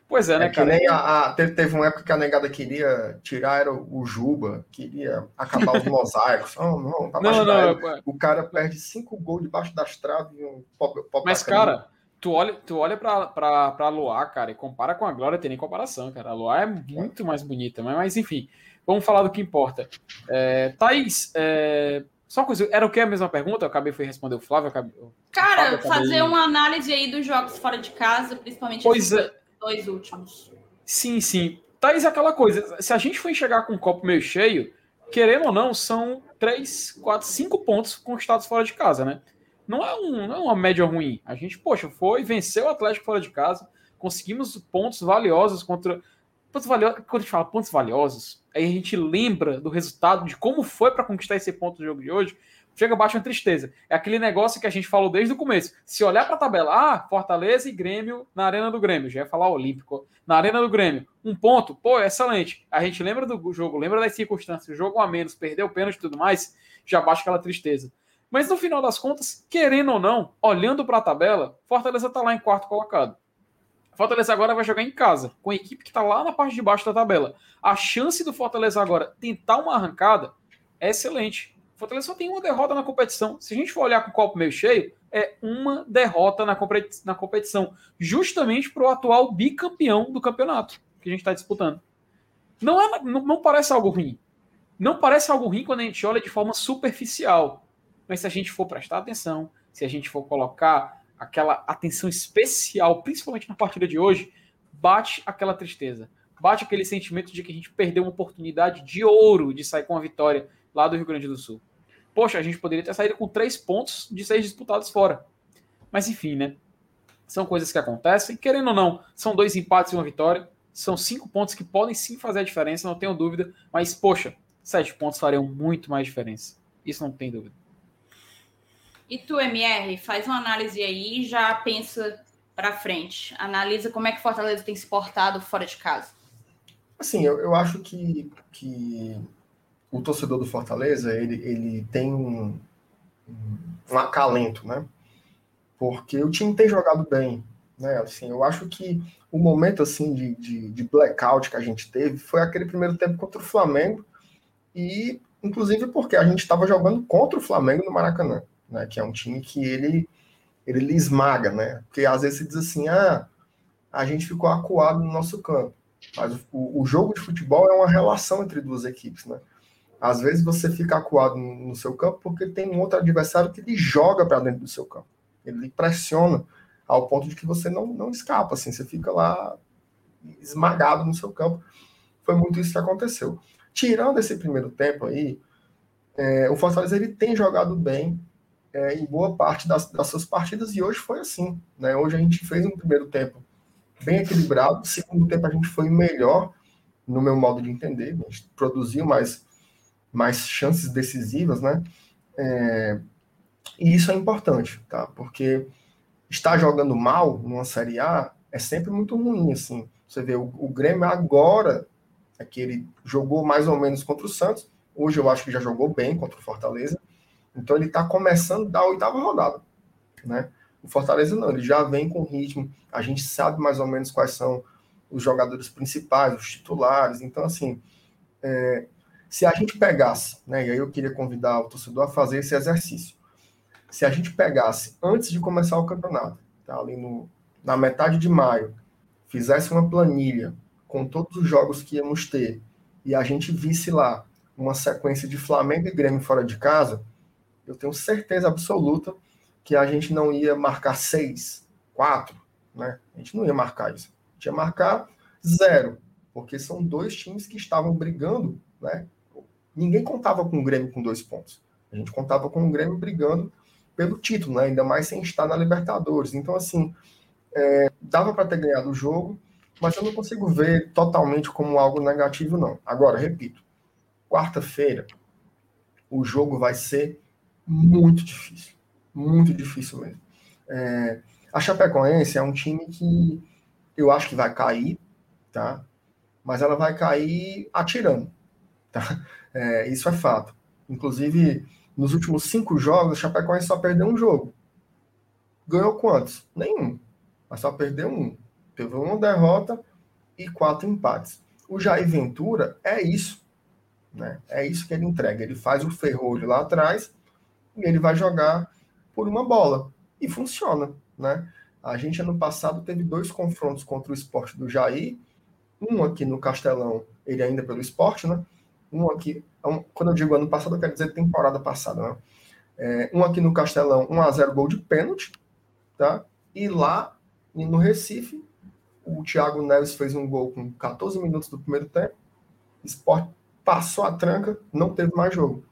Pois é, né, é cara? nem a, a, teve, teve uma época que a negada queria tirar era o Juba, queria acabar os mosaicos. Oh, não, tá não, não, O cara perde cinco gols debaixo das traves. Um pop, pop Mas, cara, tu olha, tu olha pra, pra, pra Loa, cara, e compara com a Glória, tem nem comparação, cara. A Loa é muito mais bonita, mas, mas enfim, vamos falar do que importa. É, Thaís, é, só uma coisa, era o que a mesma pergunta? Eu acabei foi responder o Flávio. Acabei, Cara, acabei... fazer uma análise aí dos jogos fora de casa, principalmente pois é. Dois últimos. Sim, sim. Thaís, aquela coisa, se a gente for enxergar com o copo meio cheio, querendo ou não, são três, quatro, cinco pontos conquistados fora de casa, né? Não é, um, não é uma média ruim. A gente, poxa, foi, venceu o Atlético fora de casa, conseguimos pontos valiosos contra. Pontos valiosos, quando a gente fala pontos valiosos, aí a gente lembra do resultado, de como foi para conquistar esse ponto do jogo de hoje. Chega bate uma tristeza. É aquele negócio que a gente falou desde o começo. Se olhar para a tabela, ah, Fortaleza e Grêmio na Arena do Grêmio, já ia falar Olímpico, na Arena do Grêmio, um ponto, pô, excelente. A gente lembra do jogo, lembra das circunstâncias, jogo a menos, perdeu o pênalti e tudo mais, já bate aquela tristeza. Mas no final das contas, querendo ou não, olhando para a tabela, Fortaleza está lá em quarto colocado. Fortaleza agora vai jogar em casa, com a equipe que está lá na parte de baixo da tabela. A chance do Fortaleza agora tentar uma arrancada é excelente. Fortaleza só tem uma derrota na competição. Se a gente for olhar com o copo meio cheio, é uma derrota na, na competição, justamente para o atual bicampeão do campeonato que a gente está disputando. Não, é, não, não parece algo ruim. Não parece algo ruim quando a gente olha de forma superficial. Mas se a gente for prestar atenção, se a gente for colocar aquela atenção especial, principalmente na partida de hoje, bate aquela tristeza. Bate aquele sentimento de que a gente perdeu uma oportunidade de ouro de sair com a vitória lá do Rio Grande do Sul. Poxa, a gente poderia ter saído com três pontos de seis disputados fora. Mas enfim, né? São coisas que acontecem. Querendo ou não, são dois empates e uma vitória. São cinco pontos que podem sim fazer a diferença, não tenho dúvida. Mas, poxa, sete pontos fariam muito mais diferença. Isso não tem dúvida. E tu, MR, faz uma análise aí e já pensa para frente. Analisa como é que Fortaleza tem se portado fora de casa. Assim, eu, eu acho que, que o torcedor do Fortaleza ele, ele tem um, um acalento, né? Porque o time tem jogado bem, né? Assim, eu acho que o momento assim de, de, de blackout que a gente teve foi aquele primeiro tempo contra o Flamengo e inclusive porque a gente estava jogando contra o Flamengo no Maracanã né? Que é um time que ele ele lhe esmaga, né? Porque às vezes você diz assim, ah, a gente ficou acuado no nosso campo. Mas o, o jogo de futebol é uma relação entre duas equipes, né? Às vezes você fica acuado no, seu campo porque tem um outro adversário que lhe joga para dentro do seu campo. Ele lhe pressiona ao ponto de que você não, não escapa, assim, você fica lá esmagado no seu campo. Foi muito isso que aconteceu. Tirando esse primeiro tempo aí, é, o Fortaleza ele tem jogado bem, é, em boa parte das, das suas partidas, e hoje foi assim. Né? Hoje a gente fez um primeiro tempo bem equilibrado, segundo tempo a gente foi melhor, no meu modo de entender, a gente produziu mais, mais chances decisivas, né? É, e isso é importante, tá? Porque estar jogando mal numa Série A é sempre muito ruim, assim. Você vê, o, o Grêmio agora, é que ele jogou mais ou menos contra o Santos, hoje eu acho que já jogou bem contra o Fortaleza, então ele está começando da oitava rodada, né? O Fortaleza não, ele já vem com ritmo. A gente sabe mais ou menos quais são os jogadores principais, os titulares. Então, assim, é, se a gente pegasse, né? E aí eu queria convidar o torcedor a fazer esse exercício. Se a gente pegasse antes de começar o campeonato, tá, ali no, na metade de maio, fizesse uma planilha com todos os jogos que íamos ter e a gente visse lá uma sequência de Flamengo e Grêmio fora de casa, eu tenho certeza absoluta que a gente não ia marcar seis, quatro, né? A gente não ia marcar isso. A gente ia marcar zero, porque são dois times que estavam brigando, né? Ninguém contava com o Grêmio com dois pontos. A gente contava com o Grêmio brigando pelo título, né? ainda mais sem estar na Libertadores. Então, assim, é, dava para ter ganhado o jogo, mas eu não consigo ver totalmente como algo negativo, não. Agora, repito, quarta-feira, o jogo vai ser muito difícil. Muito difícil mesmo. É, a Chapecoense é um time que eu acho que vai cair, tá? Mas ela vai cair atirando, tá? É, isso é fato. Inclusive, nos últimos cinco jogos, a Chapecoense só perdeu um jogo. Ganhou quantos? Nenhum. Mas só perdeu um. Teve uma derrota e quatro empates. O Jair Ventura é isso. Né? É isso que ele entrega. Ele faz o ferrolho lá atrás e ele vai jogar por uma bola. E funciona, né? A gente, ano passado, teve dois confrontos contra o esporte do Jair, um aqui no Castelão, ele ainda pelo esporte, né? Um aqui, um, quando eu digo ano passado, eu quero dizer temporada passada, né? É, um aqui no Castelão, 1 a 0 gol de pênalti, tá? E lá, no Recife, o Thiago Neves fez um gol com 14 minutos do primeiro tempo, esporte passou a tranca, não teve mais jogo.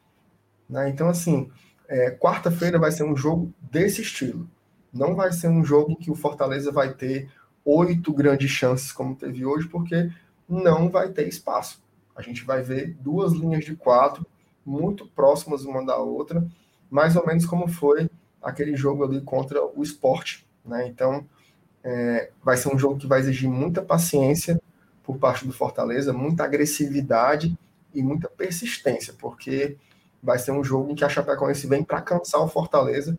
Né? Então, assim, é, quarta-feira vai ser um jogo desse estilo. Não vai ser um jogo que o Fortaleza vai ter oito grandes chances como teve hoje, porque não vai ter espaço. A gente vai ver duas linhas de quatro muito próximas uma da outra mais ou menos como foi aquele jogo ali contra o esporte. Né? Então, é, vai ser um jogo que vai exigir muita paciência por parte do Fortaleza, muita agressividade e muita persistência, porque vai ser um jogo em que a Chapecoense vem para cansar o Fortaleza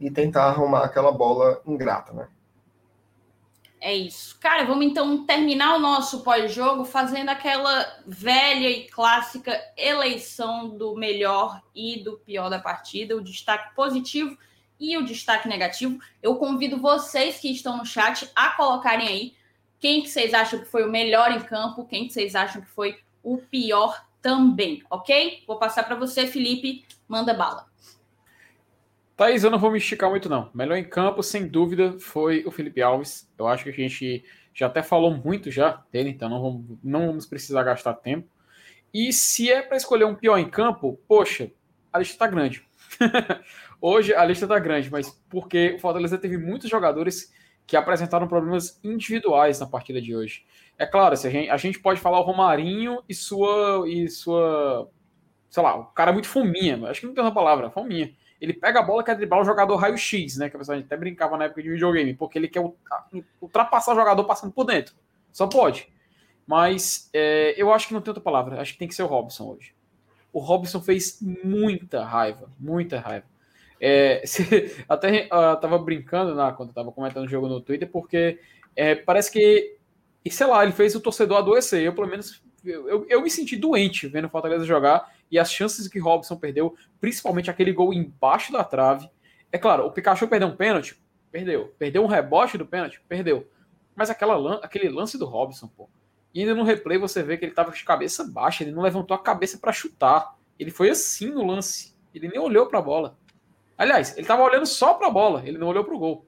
e tentar arrumar aquela bola ingrata, né? É isso. Cara, vamos então terminar o nosso pós-jogo fazendo aquela velha e clássica eleição do melhor e do pior da partida, o destaque positivo e o destaque negativo. Eu convido vocês que estão no chat a colocarem aí quem que vocês acham que foi o melhor em campo, quem que vocês acham que foi o pior também, ok? Vou passar para você, Felipe, manda bala. Thaís, eu não vou me esticar muito, não. Melhor em campo, sem dúvida, foi o Felipe Alves. Eu acho que a gente já até falou muito já dele, então não vamos, não vamos precisar gastar tempo. E se é para escolher um pior em campo, poxa, a lista tá grande. Hoje a lista tá grande, mas porque o Fortaleza teve muitos jogadores que apresentaram problemas individuais na partida de hoje. É claro, a, gente, a gente pode falar o Romarinho e sua e sua sei lá, o cara é muito fominha, acho que não tem outra palavra, fominha ele pega a bola e quer driblar o jogador raio-x, né? Que a pessoa até brincava na época de videogame, porque ele quer ultrapassar o jogador passando por dentro. Só pode. Mas é, eu acho que não tem outra palavra. Acho que tem que ser o Robson hoje. O Robson fez muita raiva, muita raiva. É, se, até uh, tava brincando na, quando tava comentando o jogo no Twitter, porque é, parece que, sei lá, ele fez o torcedor adoecer. Eu, pelo menos, eu, eu, me senti doente vendo o Fortaleza jogar e as chances que Robson perdeu, principalmente aquele gol embaixo da trave. É claro, o Pikachu perdeu um pênalti, perdeu. Perdeu um rebote do pênalti, perdeu. Mas aquela, aquele lance do Robson, pô. E ainda no replay você vê que ele tava de cabeça baixa, ele não levantou a cabeça para chutar. Ele foi assim no lance. Ele nem olhou para a bola. Aliás, ele tava olhando só para a bola, ele não olhou para o gol.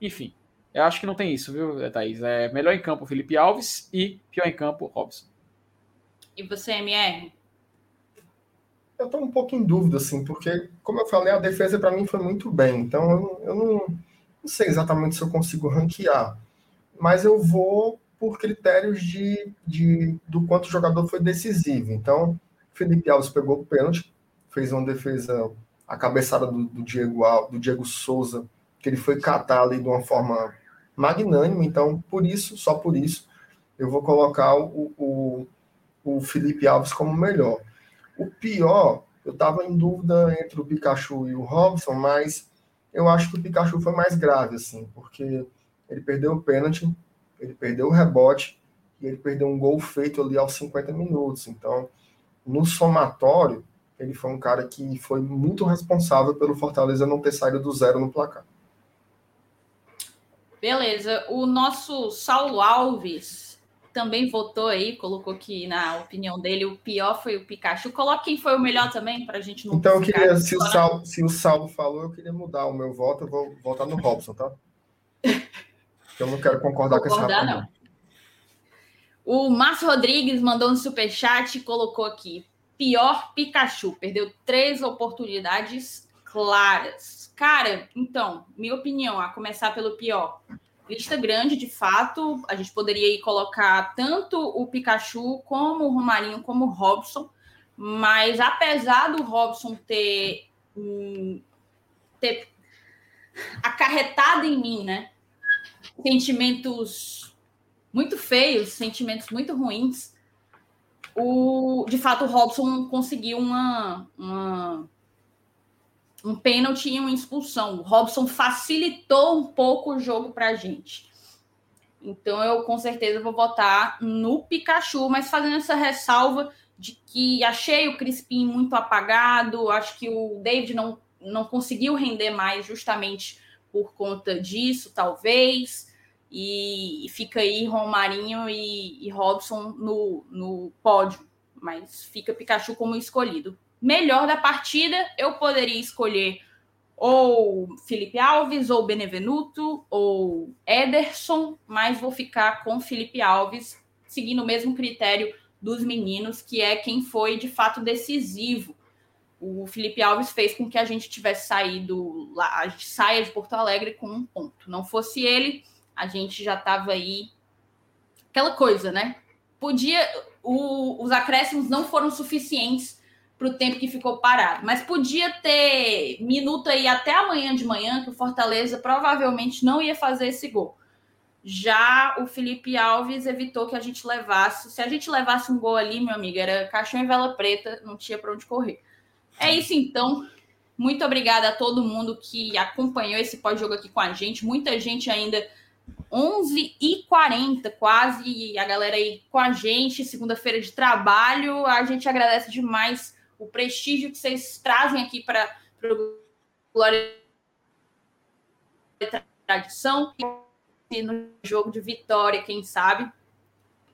Enfim, eu acho que não tem isso, viu, Thaís? É melhor em campo Felipe Alves e pior em campo Robson. E você, MR? Eu estou um pouco em dúvida, assim, porque, como eu falei, a defesa para mim foi muito bem. Então, eu, eu não, não, sei exatamente se eu consigo ranquear. Mas eu vou por critérios de, de do quanto o jogador foi decisivo. Então, Felipe Alves pegou o pênalti, fez uma defesa, a cabeçada do, do, Diego, do Diego Souza, que ele foi catar ali de uma forma magnânima. Então, por isso, só por isso, eu vou colocar o, o, o Felipe Alves como melhor. O pior, eu estava em dúvida entre o Pikachu e o Robson, mas eu acho que o Pikachu foi mais grave, assim, porque ele perdeu o pênalti, ele perdeu o rebote e ele perdeu um gol feito ali aos 50 minutos. Então, no somatório, ele foi um cara que foi muito responsável pelo Fortaleza não ter saído do zero no placar. Beleza. O nosso Saulo Alves também votou aí, colocou que, na opinião dele, o pior foi o Pikachu. Coloque quem foi o melhor também, para a gente não. Então, eu queria, se o, Sal, se o Salvo falou, eu queria mudar o meu voto, eu vou votar no Robson, tá? eu não quero concordar, com esse rapaz. Não. O Márcio Rodrigues mandou um superchat e colocou aqui: pior Pikachu, perdeu três oportunidades claras. Cara, então, minha opinião, a começar pelo pior lista grande, de fato. A gente poderia aí colocar tanto o Pikachu, como o Romarinho, como o Robson. Mas apesar do Robson ter, hum, ter acarretado em mim, né? Sentimentos muito feios, sentimentos muito ruins. O, de fato, o Robson conseguiu uma, uma um pênalti e uma expulsão. O Robson facilitou um pouco o jogo para a gente. Então eu com certeza vou votar no Pikachu, mas fazendo essa ressalva de que achei o Crispim muito apagado, acho que o David não, não conseguiu render mais justamente por conta disso, talvez. E, fica aí Romarinho e, e Robson no, no pódio, mas fica Pikachu como escolhido melhor da partida, eu poderia escolher ou Felipe Alves, ou Benevenuto, ou Ederson, mas vou ficar com Felipe Alves, seguindo o mesmo critério dos meninos, que é quem foi de fato decisivo. O Felipe Alves fez com que a gente tivesse saído lá, a gente saia de Porto Alegre com um ponto. Não fosse ele, a gente já estava aí. Aquela coisa, né? Podia. O, os acréscimos não foram suficientes para o tempo que ficou parado. Mas podia ter minuto aí até amanhã de manhã que o Fortaleza provavelmente não ia fazer esse gol. Já o Felipe Alves evitou que a gente levasse. Se a gente levasse um gol ali, meu amigo, era caixão e vela preta, não tinha para onde correr. É isso então. Muito obrigada a todo mundo que acompanhou esse pós-jogo aqui com a gente. Muita gente ainda 11 e 40 quase, a galera aí com a gente, segunda-feira de trabalho. A gente agradece demais o prestígio que vocês trazem aqui para o Glória Tradição e no jogo de vitória, quem sabe.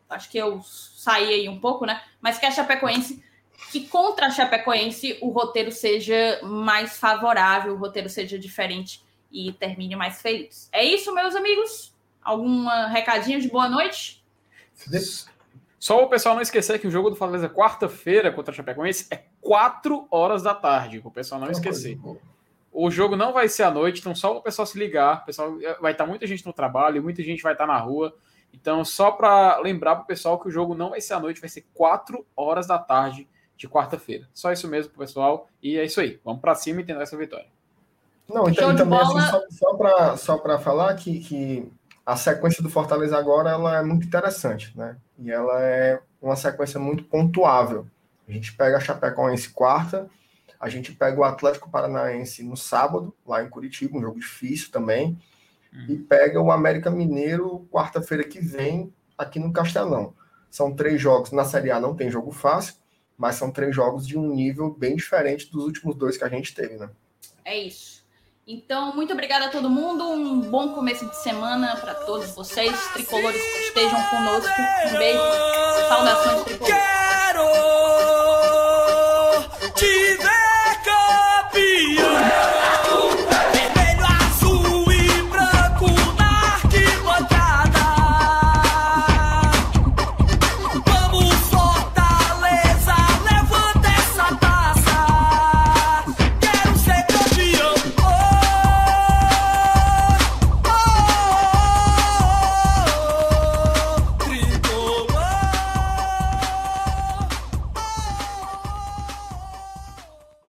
Acho que eu saí aí um pouco, né? Mas que a Chapecoense, que contra a Chapecoense o roteiro seja mais favorável, o roteiro seja diferente e termine mais feliz. É isso, meus amigos? Alguma recadinho de boa noite? Só o pessoal não esquecer que o jogo do Fortaleza quarta-feira contra a Chapecoense é 4 horas da tarde, o pessoal não esquecer. O jogo não vai ser à noite, então só o pessoal se ligar. O pessoal eh, vai estar muita gente no trabalho, muita gente vai estar na rua. Então, só para lembrar para o pessoal que o jogo não vai ser à noite, vai ser 4 horas da tarde de quarta-feira. Só isso mesmo, pessoal. E é isso aí. Vamos para cima e tentar essa vitória. Não, então, e também, assim, só, só para falar que, que a sequência do Fortaleza agora ela é muito interessante, né? E ela é uma sequência muito pontuável. A gente pega a Chapecoense quarta, a gente pega o Atlético Paranaense no sábado, lá em Curitiba, um jogo difícil também, hum. e pega o América Mineiro quarta-feira que vem, aqui no Castelão. São três jogos, na Série A não tem jogo fácil, mas são três jogos de um nível bem diferente dos últimos dois que a gente teve, né? É isso. Então, muito obrigada a todo mundo. Um bom começo de semana para todos vocês. Tricolores estejam conosco. Um beijo. Saudações tricolores.